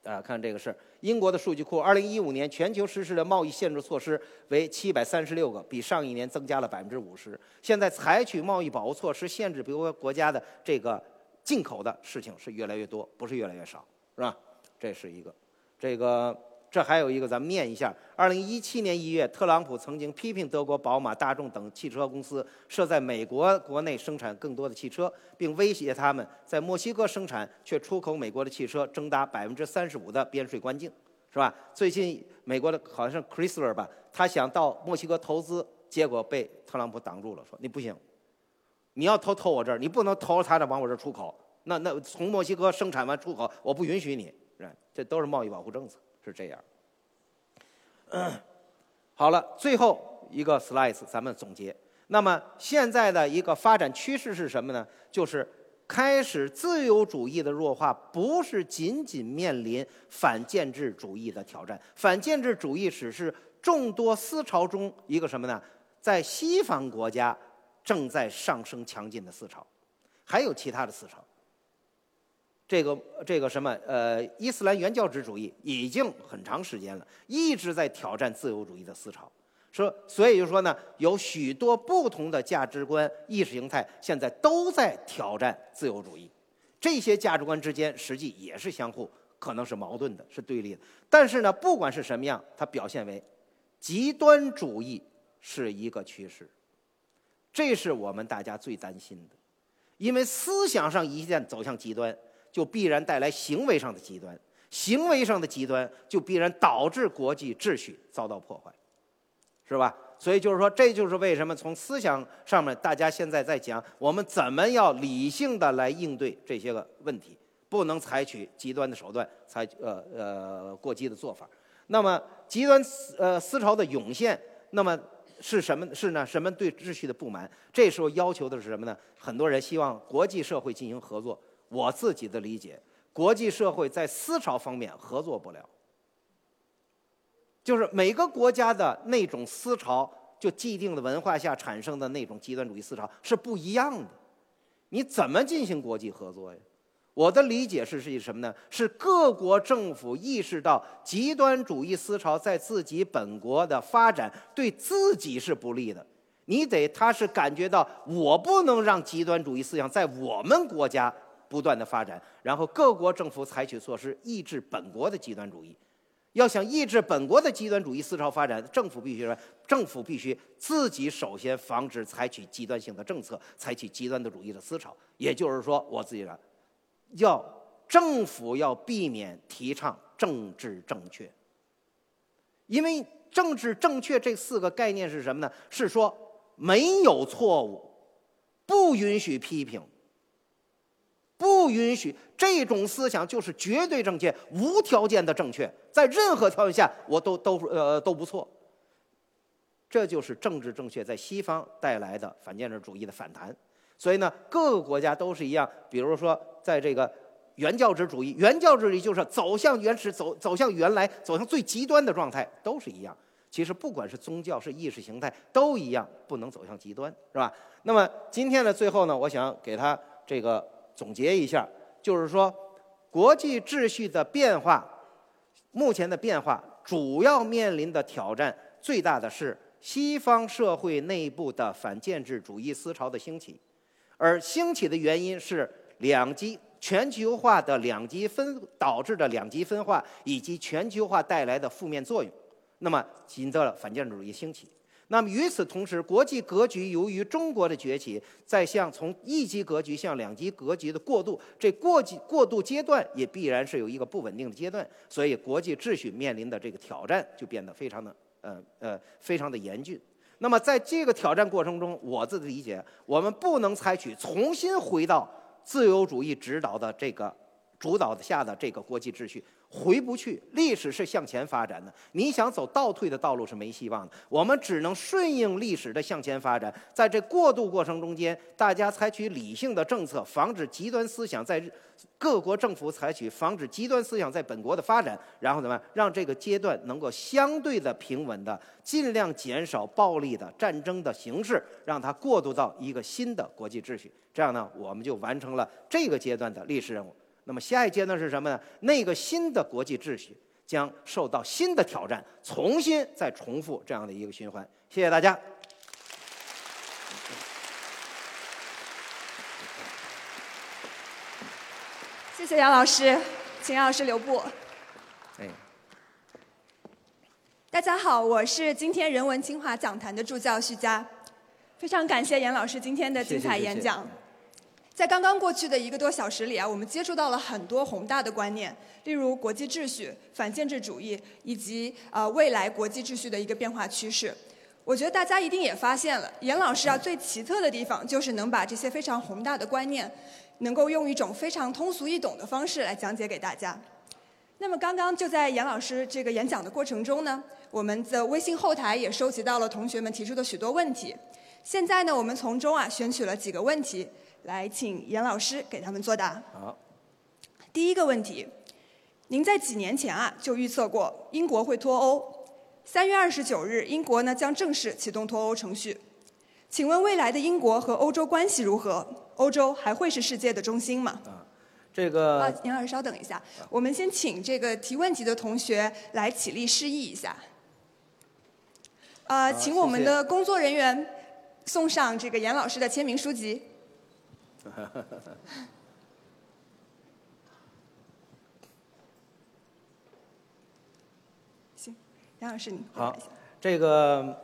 Speaker 1: 啊，看这个是英国的数据库，二零一五年全球实施的贸易限制措施为七百三十六个，比上一年增加了百分之五十。现在采取贸易保护措施限制，比如国家的这个进口的事情是越来越多，不是越来越少，是吧？这是一个，这个。这还有一个，咱们念一下。二零一七年一月，特朗普曾经批评德国宝马、大众等汽车公司设在美国国内生产更多的汽车，并威胁他们在墨西哥生产却出口美国的汽车征达百分之三十五的边税关境，是吧？最近美国的好像是 Chrysler 吧，他想到墨西哥投资，结果被特朗普挡住了，说你不行，你要投投我这儿，你不能投他这往我这儿出口。那那从墨西哥生产完出口，我不允许你，这都是贸易保护政策。是这样。好了，最后一个 slide，咱们总结。那么现在的一个发展趋势是什么呢？就是开始自由主义的弱化，不是仅仅面临反建制主义的挑战。反建制主义只是众多思潮中一个什么呢？在西方国家正在上升强劲的思潮，还有其他的思潮。这个这个什么呃，伊斯兰原教旨主义已经很长时间了，一直在挑战自由主义的思潮。说，所以就说呢，有许多不同的价值观、意识形态现在都在挑战自由主义。这些价值观之间实际也是相互可能是矛盾的，是对立的。但是呢，不管是什么样，它表现为极端主义是一个趋势。这是我们大家最担心的，因为思想上一旦走向极端。就必然带来行为上的极端，行为上的极端就必然导致国际秩序遭到破坏，是吧？所以就是说，这就是为什么从思想上面，大家现在在讲我们怎么要理性的来应对这些个问题，不能采取极端的手段，采呃呃过激的做法。那么极端思呃思潮的涌现，那么是什么？是呢？什么对秩序的不满？这时候要求的是什么呢？很多人希望国际社会进行合作。我自己的理解，国际社会在思潮方面合作不了，就是每个国家的那种思潮，就既定的文化下产生的那种极端主义思潮是不一样的。你怎么进行国际合作呀？我的理解是是什么呢？是各国政府意识到极端主义思潮在自己本国的发展对自己是不利的，你得他是感觉到我不能让极端主义思想在我们国家。不断的发展，然后各国政府采取措施抑制本国的极端主义。要想抑制本国的极端主义思潮发展，政府必须说，政府必须自己首先防止采取极端性的政策，采取极端的主义的思潮。也就是说，我自己的，要政府要避免提倡政治正确，因为政治正确这四个概念是什么呢？是说没有错误，不允许批评。不允许这种思想就是绝对正确、无条件的正确，在任何条件下我都都呃都不错。这就是政治正确在西方带来的反建制主义的反弹。所以呢，各个国家都是一样。比如说，在这个原教旨主义，原教旨主义就是走向原始、走走向原来、走向最极端的状态，都是一样。其实不管是宗教是意识形态都一样，不能走向极端，是吧？那么今天的最后呢，我想给他这个。总结一下，就是说，国际秩序的变化，目前的变化主要面临的挑战最大的是西方社会内部的反建制主义思潮的兴起，而兴起的原因是两极全球化的两极分导致的两极分化以及全球化带来的负面作用，那么引到了反建制主义兴起。那么与此同时，国际格局由于中国的崛起，在向从一级格局向两级格局的过渡，这过级过渡阶段也必然是有一个不稳定的阶段，所以国际秩序面临的这个挑战就变得非常的呃呃非常的严峻。那么在这个挑战过程中，我自己理解，我们不能采取重新回到自由主义指导的这个主导下的这个国际秩序回不去，历史是向前发展的。你想走倒退的道路是没希望的。我们只能顺应历史的向前发展，在这过渡过程中间，大家采取理性的政策，防止极端思想在各国政府采取防止极端思想在本国的发展，然后怎么样让这个阶段能够相对的平稳的，尽量减少暴力的战争的形式，让它过渡到一个新的国际秩序。这样呢，我们就完成了这个阶段的历史任务。那么下一阶段是什么呢？那个新的国际秩序将受到新的挑战，重新再重复这样的一个循环。谢谢大家。
Speaker 2: 谢谢杨老师，请杨老师留步。
Speaker 1: 哎，
Speaker 2: 大家好，我是今天人文清华讲坛的助教徐佳，非常感谢严老师今天的精彩演讲。
Speaker 1: 谢谢谢谢
Speaker 2: 在刚刚过去的一个多小时里啊，我们接触到了很多宏大的观念，例如国际秩序、反建制主义，以及呃未来国际秩序的一个变化趋势。我觉得大家一定也发现了，严老师啊最奇特的地方就是能把这些非常宏大的观念，能够用一种非常通俗易懂的方式来讲解给大家。那么刚刚就在严老师这个演讲的过程中呢，我们的微信后台也收集到了同学们提出的许多问题。现在呢，我们从中啊选取了几个问题，来请严老师给他们作答。
Speaker 1: 好，
Speaker 2: 第一个问题，您在几年前啊就预测过英国会脱欧。三月二十九日，英国呢将正式启动脱欧程序。请问未来的英国和欧洲关系如何？欧洲还会是世界的中心吗？
Speaker 1: 这个
Speaker 2: 啊，杨老师稍等一下，我们先请这个提问题的同学来起立示意一下。呃，
Speaker 1: 好
Speaker 2: 请我们的工作人员送上这个严老师的签名书籍。行，杨老师你
Speaker 1: 好。这个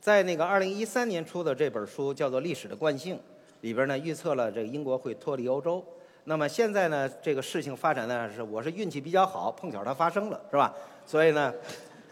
Speaker 1: 在那个二零一三年出的这本书叫做《历史的惯性》，里边呢预测了这个英国会脱离欧洲。那么现在呢，这个事情发展呢是我是运气比较好，碰巧它发生了，是吧？所以呢，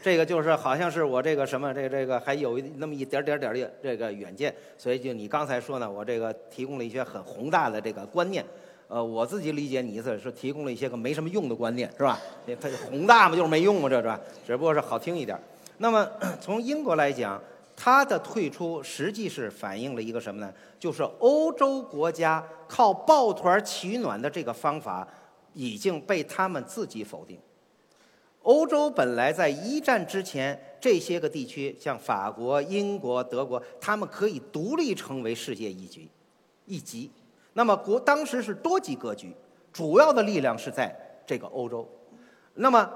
Speaker 1: 这个就是好像是我这个什么，这个这个还有那么一点点点的这个远见。所以就你刚才说呢，我这个提供了一些很宏大的这个观念。呃，我自己理解你意思是提供了一些个没什么用的观念，是吧？这它宏大嘛，就是没用嘛，这是吧？只不过是好听一点。那么从英国来讲，它的退出实际是反映了一个什么呢？就是欧洲国家靠抱团取暖的这个方法已经被他们自己否定。欧洲本来在一战之前，这些个地区，像法国、英国、德国，他们可以独立成为世界一局、一极。那么国当时是多极格局，主要的力量是在这个欧洲。那么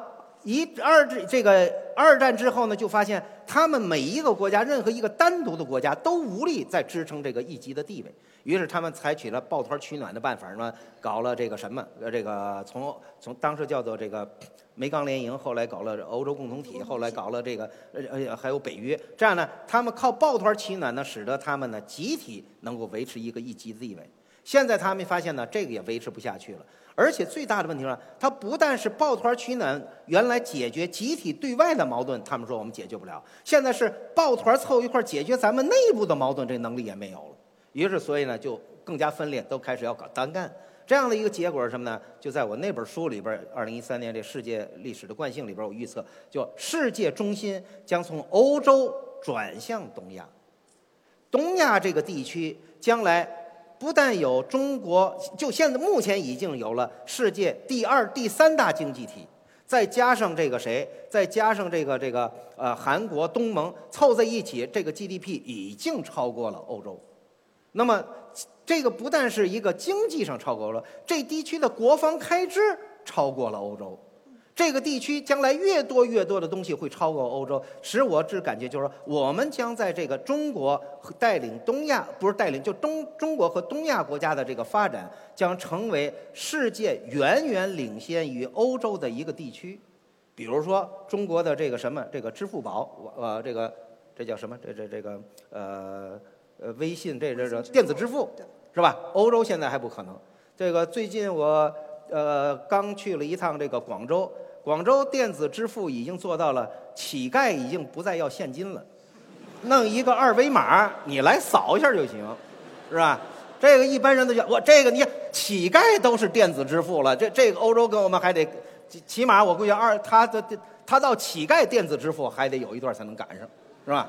Speaker 1: 一二这这个二战之后呢，就发现他们每一个国家，任何一个单独的国家都无力再支撑这个一级的地位。于是他们采取了抱团取暖的办法呢，搞了这个什么？呃，这个从从当时叫做这个煤钢联营，后来搞了欧洲共同体，后来搞了这个呃呃还有北约。这样呢，他们靠抱团取暖呢，使得他们呢集体能够维持一个一级的地位。现在他们发现呢，这个也维持不下去了。而且最大的问题是，它不但是抱团取暖，原来解决集体对外的矛盾，他们说我们解决不了。现在是抱团凑一块解决咱们内部的矛盾，这能力也没有了。于是，所以呢，就更加分裂，都开始要搞单干。这样的一个结果是什么呢？就在我那本书里边，二零一三年这世界历史的惯性里边，我预测，就世界中心将从欧洲转向东亚。东亚这个地区将来不但有中国，就现在目前已经有了世界第二、第三大经济体，再加上这个谁，再加上这个这个呃韩国、东盟凑在一起，这个 GDP 已经超过了欧洲。那么这个不但是一个经济上超过了，这地区的国防开支超过了欧洲。这个地区将来越多越多的东西会超过欧洲，使我只感觉就是说，我们将在这个中国带领东亚，不是带领，就中中国和东亚国家的这个发展，将成为世界远远领先于欧洲的一个地区。比如说中国的这个什么，这个支付宝，呃，这个这叫什么？这这这个呃呃微信，这这这电子支付是吧？欧洲现在还不可能。这个最近我呃刚去了一趟这个广州，广州电子支付已经做到了乞丐已经不再要现金了，弄一个二维码你来扫一下就行，是吧？这个一般人都讲我这个你乞丐都是电子支付了，这这个欧洲跟我们还得起起码我估计二他的他到乞丐电子支付还得有一段才能赶上，是吧？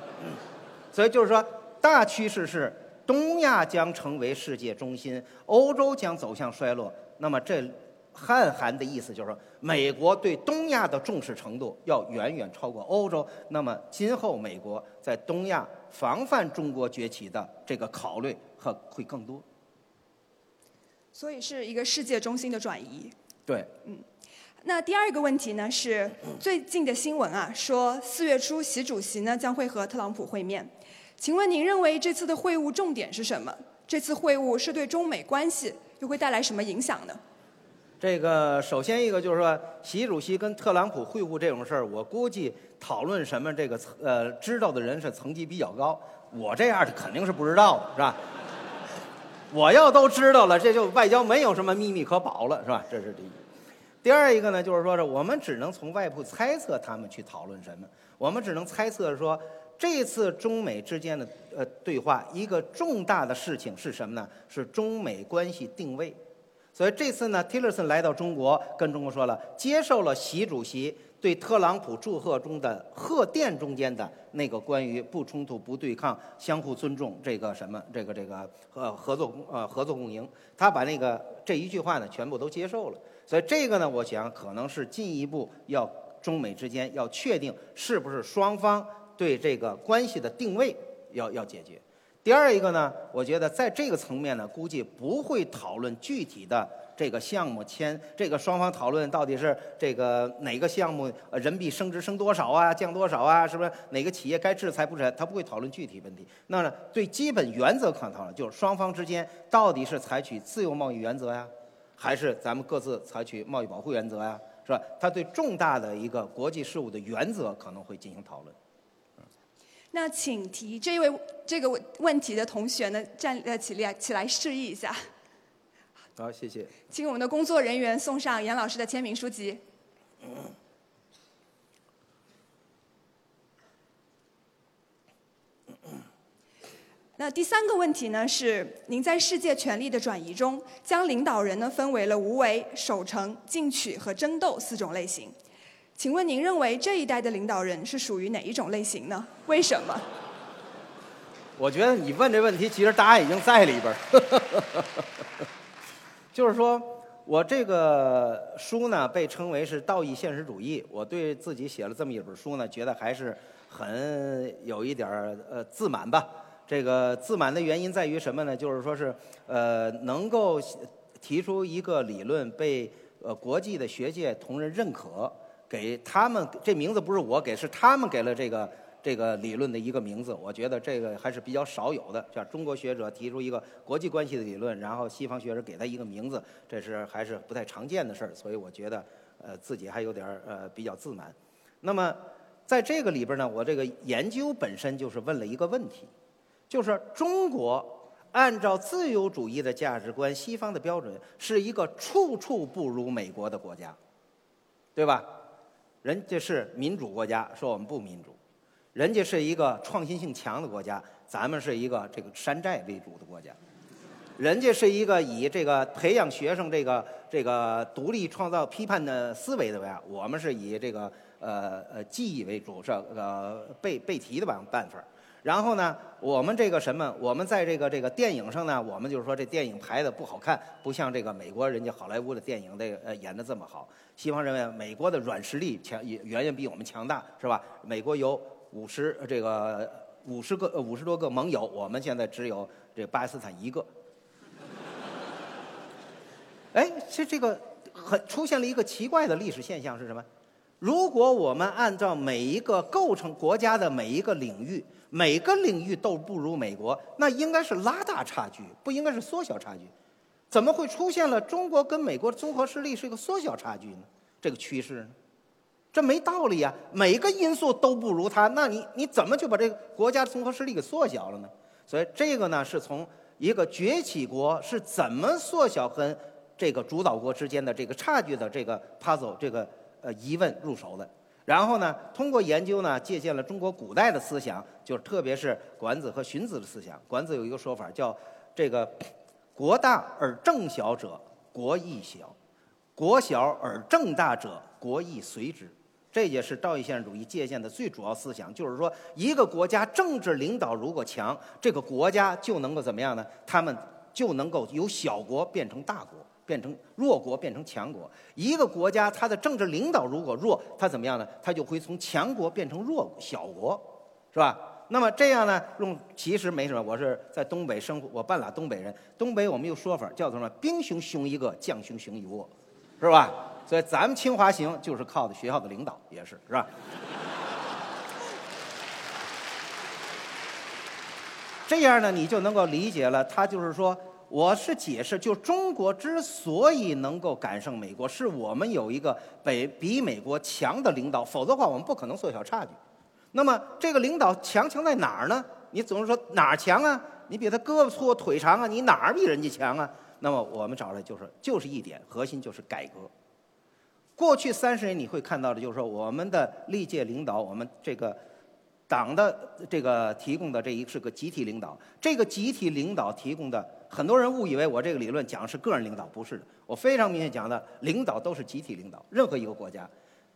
Speaker 1: 所以就是说，大趋势是东亚将成为世界中心，欧洲将走向衰落。那么这汉韩的意思就是说，美国对东亚的重视程度要远远超过欧洲。那么今后美国在东亚防范中国崛起的这个考虑和会更多。
Speaker 2: 所以是一个世界中心的转移。
Speaker 1: 对，
Speaker 2: 嗯。那第二个问题呢是最近的新闻啊，说四月初习主席呢将会和特朗普会面。请问您认为这次的会晤重点是什么？这次会晤是对中美关系又会带来什么影响呢？
Speaker 1: 这个首先一个就是说，习主席跟特朗普会晤这种事儿，我估计讨论什么这个呃知道的人是层级比较高，我这样的肯定是不知道的，是吧？我要都知道了，这就外交没有什么秘密可保了，是吧？这是第一。第二一个呢，就是说是我们只能从外部猜测他们去讨论什么。我们只能猜测说，这次中美之间的呃对话，一个重大的事情是什么呢？是中美关系定位。所以这次呢，t i l l e r s o n 来到中国，跟中国说了，接受了习主席对特朗普祝贺中的贺电中间的那个关于不冲突、不对抗、相互尊重这个什么这个这个呃合作呃合作共赢，他把那个这一句话呢全部都接受了。所以这个呢，我想可能是进一步要中美之间要确定是不是双方对这个关系的定位要要解决。第二一个呢，我觉得在这个层面呢，估计不会讨论具体的这个项目签，这个双方讨论到底是这个哪个项目呃人民币升值升多少啊，降多少啊，是不是哪个企业该制裁不制裁？他不会讨论具体问题。那呢，对基本原则可能讨论，就是双方之间到底是采取自由贸易原则呀？还是咱们各自采取贸易保护原则呀，是吧？他对重大的一个国际事务的原则可能会进行讨论。
Speaker 2: 那请提这位这个问题的同学呢，站呃起立起来示意一下。
Speaker 1: 好，谢谢。
Speaker 2: 请我们的工作人员送上严老师的签名书籍。那第三个问题呢是，您在世界权力的转移中，将领导人呢分为了无为、守成、进取和争斗四种类型。请问您认为这一代的领导人是属于哪一种类型呢？为什么？
Speaker 1: 我觉得你问这问题，其实答案已经在里边儿。就是说我这个书呢，被称为是道义现实主义。我对自己写了这么一本书呢，觉得还是很有一点儿呃自满吧。这个自满的原因在于什么呢？就是说是，呃，能够提出一个理论被呃国际的学界同仁认可，给他们这名字不是我给，是他们给了这个这个理论的一个名字。我觉得这个还是比较少有的，像中国学者提出一个国际关系的理论，然后西方学者给他一个名字，这是还是不太常见的事儿。所以我觉得，呃，自己还有点儿呃比较自满。那么在这个里边呢，我这个研究本身就是问了一个问题。就是中国按照自由主义的价值观、西方的标准，是一个处处不如美国的国家，对吧？人家是民主国家，说我们不民主；人家是一个创新性强的国家，咱们是一个这个山寨为主的国家；人家是一个以这个培养学生这个这个独立创造批判的思维的国家，我们是以这个呃呃记忆为主，这个背背题的办办法。然后呢，我们这个什么？我们在这个这个电影上呢，我们就是说这电影拍的不好看，不像这个美国人家好莱坞的电影这个呃演的这么好。西方认为美国的软实力强，也远远比我们强大，是吧？美国有五十这个五十个五十多个盟友，我们现在只有这巴基斯坦一个。哎，其实这个很出现了一个奇怪的历史现象是什么？如果我们按照每一个构成国家的每一个领域，每个领域都不如美国，那应该是拉大差距，不应该是缩小差距。怎么会出现了中国跟美国综合实力是一个缩小差距呢？这个趋势呢？这没道理呀！每个因素都不如它，那你你怎么就把这个国家综合实力给缩小了呢？所以这个呢，是从一个崛起国是怎么缩小跟这个主导国之间的这个差距的这个 puzzle 这个呃疑问入手的。然后呢，通过研究呢，借鉴了中国古代的思想，就是特别是管子和荀子的思想。管子有一个说法叫“这个国大而政小者，国亦小；国小而政大者，国亦随之。这也是道义现实主义借鉴的最主要思想，就是说，一个国家政治领导如果强，这个国家就能够怎么样呢？他们就能够由小国变成大国，变成弱国变成强国。一个国家它的政治领导如果弱，它怎么样呢？它就会从强国变成弱小国，是吧？那么这样呢，用其实没什么。我是在东北生活，我半拉东北人。东北我们有说法叫做什么？兵熊熊一个，将熊熊一窝，是吧？所以咱们清华行就是靠的学校的领导，也是是吧？这样呢，你就能够理解了。他就是说，我是解释，就中国之所以能够赶上美国，是我们有一个北比美国强的领导，否则的话，我们不可能缩小差距。那么这个领导强强在哪儿呢？你总是说哪儿强啊？你比他胳膊粗腿长啊？你哪儿比人家强啊？那么我们找来就是就是一点核心就是改革。过去三十年你会看到的，就是说我们的历届领导，我们这个党的这个提供的这一是个集体领导。这个集体领导提供的，很多人误以为我这个理论讲的是个人领导，不是的。我非常明确讲的，领导都是集体领导。任何一个国家，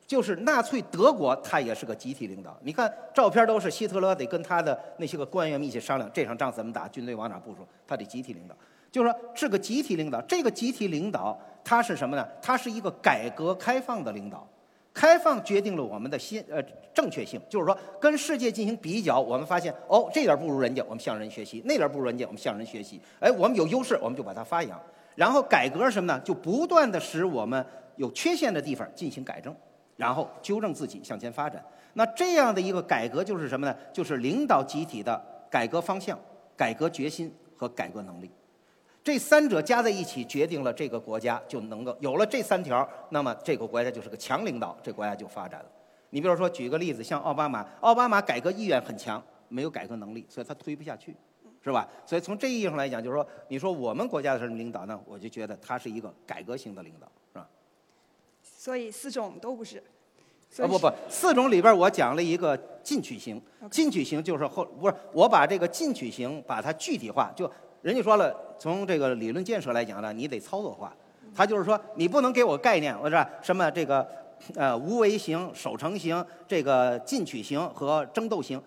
Speaker 1: 就是纳粹德国，他也是个集体领导。你看照片都是希特勒得跟他的那些个官员们一起商量这场仗怎么打，军队往哪部署，他得集体领导。就是说是个集体领导，这个集体领导它是什么呢？它是一个改革开放的领导，开放决定了我们的新呃正确性，就是说跟世界进行比较，我们发现哦这点不如人家，我们向人学习；那点不如人家，我们向人学习。哎，我们有优势，我们就把它发扬。然后改革什么呢？就不断的使我们有缺陷的地方进行改正，然后纠正自己向前发展。那这样的一个改革就是什么呢？就是领导集体的改革方向、改革决心和改革能力。这三者加在一起，决定了这个国家就能够有了这三条，那么这个国家就是个强领导，这国家就发展了。你比如说，举个例子，像奥巴马，奥巴马改革意愿很强，没有改革能力，所以他推不下去，是吧？所以从这意义上来讲，就是说，你说我们国家的什么领导呢？我就觉得他是一个改革型的领导，是吧？
Speaker 2: 所以四种都不是。
Speaker 1: 啊不不，四种里边我讲了一个进取型，进取型就是后不是我把这个进取型把它具体化，就。人家说了，从这个理论建设来讲呢，你得操作化。他就是说，你不能给我概念，我说什么这个，呃，无为型、守成型、这个进取型和争斗型。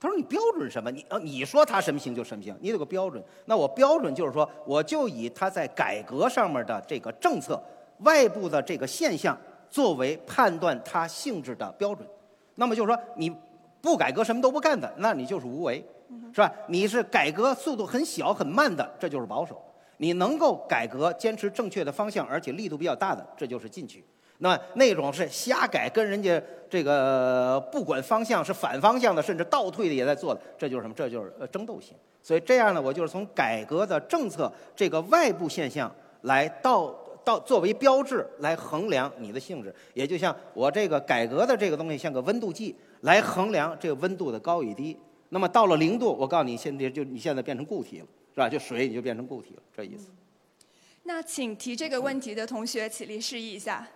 Speaker 1: 他说你标准什么？你呃，你说他什么型就什么型，你有个标准。那我标准就是说，我就以他在改革上面的这个政策、外部的这个现象作为判断他性质的标准。那么就是说，你不改革什么都不干的，那你就是无为。是吧？你是改革速度很小很慢的，这就是保守；你能够改革、坚持正确的方向，而且力度比较大的，这就是进取。那那种是瞎改，跟人家这个不管方向是反方向的，甚至倒退的也在做的，这就是什么？这就是呃争斗型。所以这样呢，我就是从改革的政策这个外部现象来到到作为标志来衡量你的性质，也就像我这个改革的这个东西像个温度计来衡量这个温度的高与低。那么到了零度，我告诉你，现在就你现在变成固体了，是吧？就水你就变成固体了，这意思。
Speaker 2: 那请提这个问题的同学起立示意一下，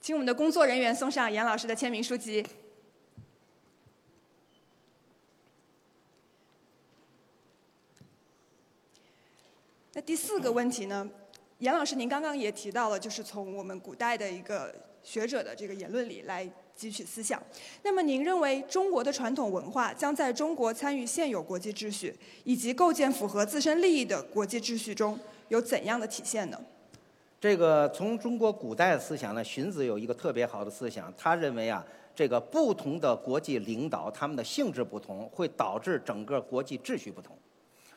Speaker 2: 请我们的工作人员送上严老师的签名书籍。那第四个问题呢？严老师，您刚刚也提到了，就是从我们古代的一个学者的这个言论里来。汲取思想。那么，您认为中国的传统文化将在中国参与现有国际秩序以及构建符合自身利益的国际秩序中有怎样的体现呢？
Speaker 1: 这个从中国古代的思想呢，荀子有一个特别好的思想，他认为啊，这个不同的国际领导，他们的性质不同，会导致整个国际秩序不同。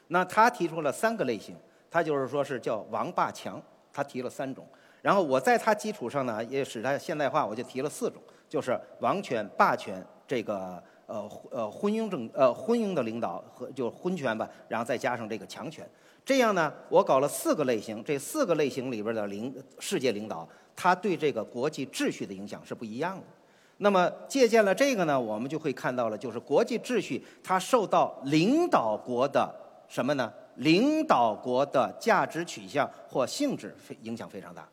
Speaker 1: 那他提出了三个类型，他就是说是叫王霸强，他提了三种。然后我在他基础上呢，也使他现代化，我就提了四种。就是王权、霸权，这个呃呃昏庸政呃昏庸的领导和就是昏权吧，然后再加上这个强权，这样呢，我搞了四个类型，这四个类型里边的领世界领导，他对这个国际秩序的影响是不一样的。那么借鉴了这个呢，我们就会看到了，就是国际秩序它受到领导国的什么呢？领导国的价值取向或性质非影响非常大。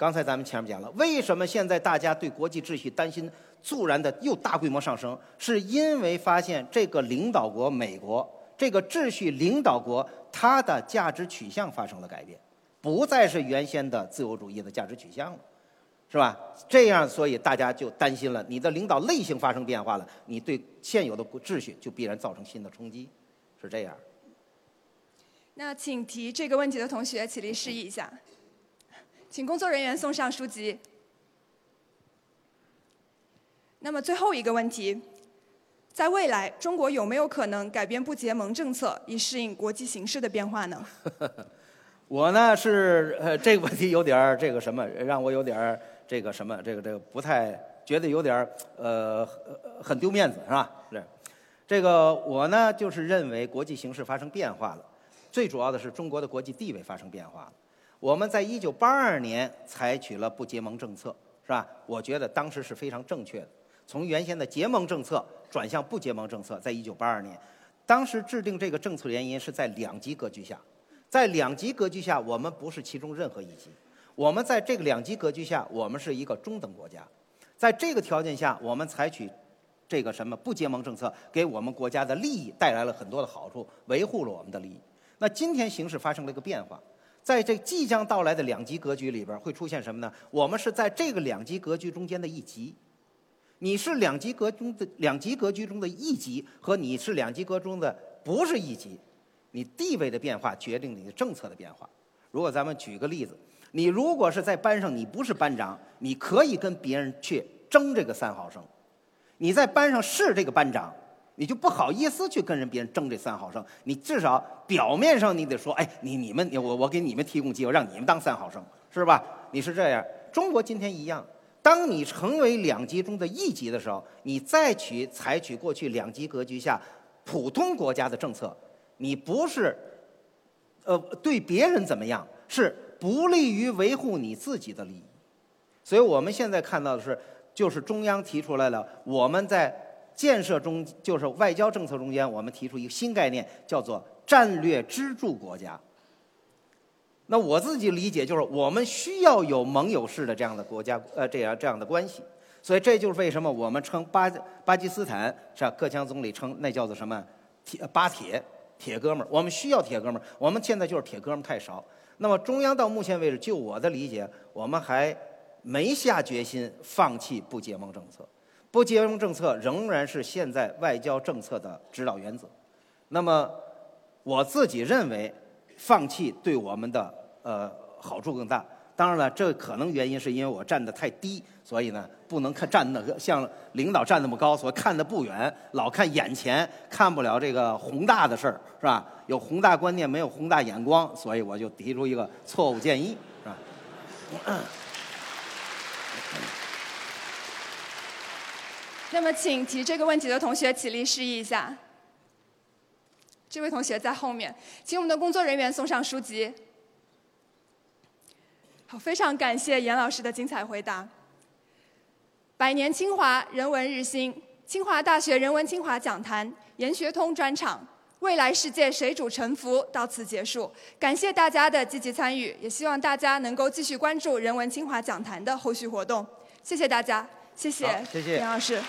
Speaker 1: 刚才咱们前面讲了，为什么现在大家对国际秩序担心骤然的又大规模上升？是因为发现这个领导国美国这个秩序领导国它的价值取向发生了改变，不再是原先的自由主义的价值取向了，是吧？这样，所以大家就担心了，你的领导类型发生变化了，你对现有的秩序就必然造成新的冲击，是这样。
Speaker 2: 那请提这个问题的同学起立示意一下，请工作人员送上书籍。那么最后一个问题，在未来，中国有没有可能改变不结盟政策，以适应国际形势的变化呢？
Speaker 1: 我呢是呃这个问题有点儿这个什么，让我有点儿这个什么，这个这个不太觉得有点儿呃很丢面子是吧？是，这个我呢就是认为国际形势发生变化了，最主要的是中国的国际地位发生变化了。我们在一九八二年采取了不结盟政策，是吧？我觉得当时是非常正确的。从原先的结盟政策转向不结盟政策，在一九八二年，当时制定这个政策的原因是在两极格局下，在两极格局下，我们不是其中任何一极，我们在这个两极格局下，我们是一个中等国家，在这个条件下，我们采取这个什么不结盟政策，给我们国家的利益带来了很多的好处，维护了我们的利益。那今天形势发生了一个变化，在这即将到来的两极格局里边，会出现什么呢？我们是在这个两极格局中间的一极。你是两极格中的两极格局中的一极，和你是两极格中的不是一极，你地位的变化决定你的政策的变化。如果咱们举个例子，你如果是在班上你不是班长，你可以跟别人去争这个三毫升；你在班上是这个班长，你就不好意思去跟人别人争这三毫升。你至少表面上你得说，哎，你你们我我给你们提供机会，让你们当三毫升，是吧？你是这样，中国今天一样。当你成为两极中的一极的时候，你再去采取过去两极格局下普通国家的政策，你不是呃对别人怎么样，是不利于维护你自己的利益。所以我们现在看到的是，就是中央提出来了，我们在建设中，就是外交政策中间，我们提出一个新概念，叫做战略支柱国家。那我自己理解就是，我们需要有盟友式的这样的国家，呃，这样这样的关系。所以这就是为什么我们称巴巴基斯坦是吧？各强总理称那叫做什么铁巴铁铁哥们儿。我们需要铁哥们儿，我们现在就是铁哥们儿太少。那么中央到目前为止，就我的理解，我们还没下决心放弃不结盟政策。不结盟政策仍然是现在外交政策的指导原则。那么我自己认为，放弃对我们的。呃，好处更大。当然了，这可能原因是因为我站得太低，所以呢，不能看站的像领导站那么高，所看得不远，老看眼前，看不了这个宏大的事儿，是吧？有宏大观念，没有宏大眼光，所以我就提出一个错误建议，是吧？
Speaker 2: 那么，请提这个问题的同学起立示意一下。这位同学在后面，请我们的工作人员送上书籍。好，非常感谢严老师的精彩回答。百年清华，人文日新，清华大学人文清华讲坛，严学通专场，未来世界谁主沉浮到此结束。感谢大家的积极参与，也希望大家能够继续关注人文清华讲坛的后续活动。谢谢大家，谢谢
Speaker 1: 谢谢
Speaker 2: 杨老师。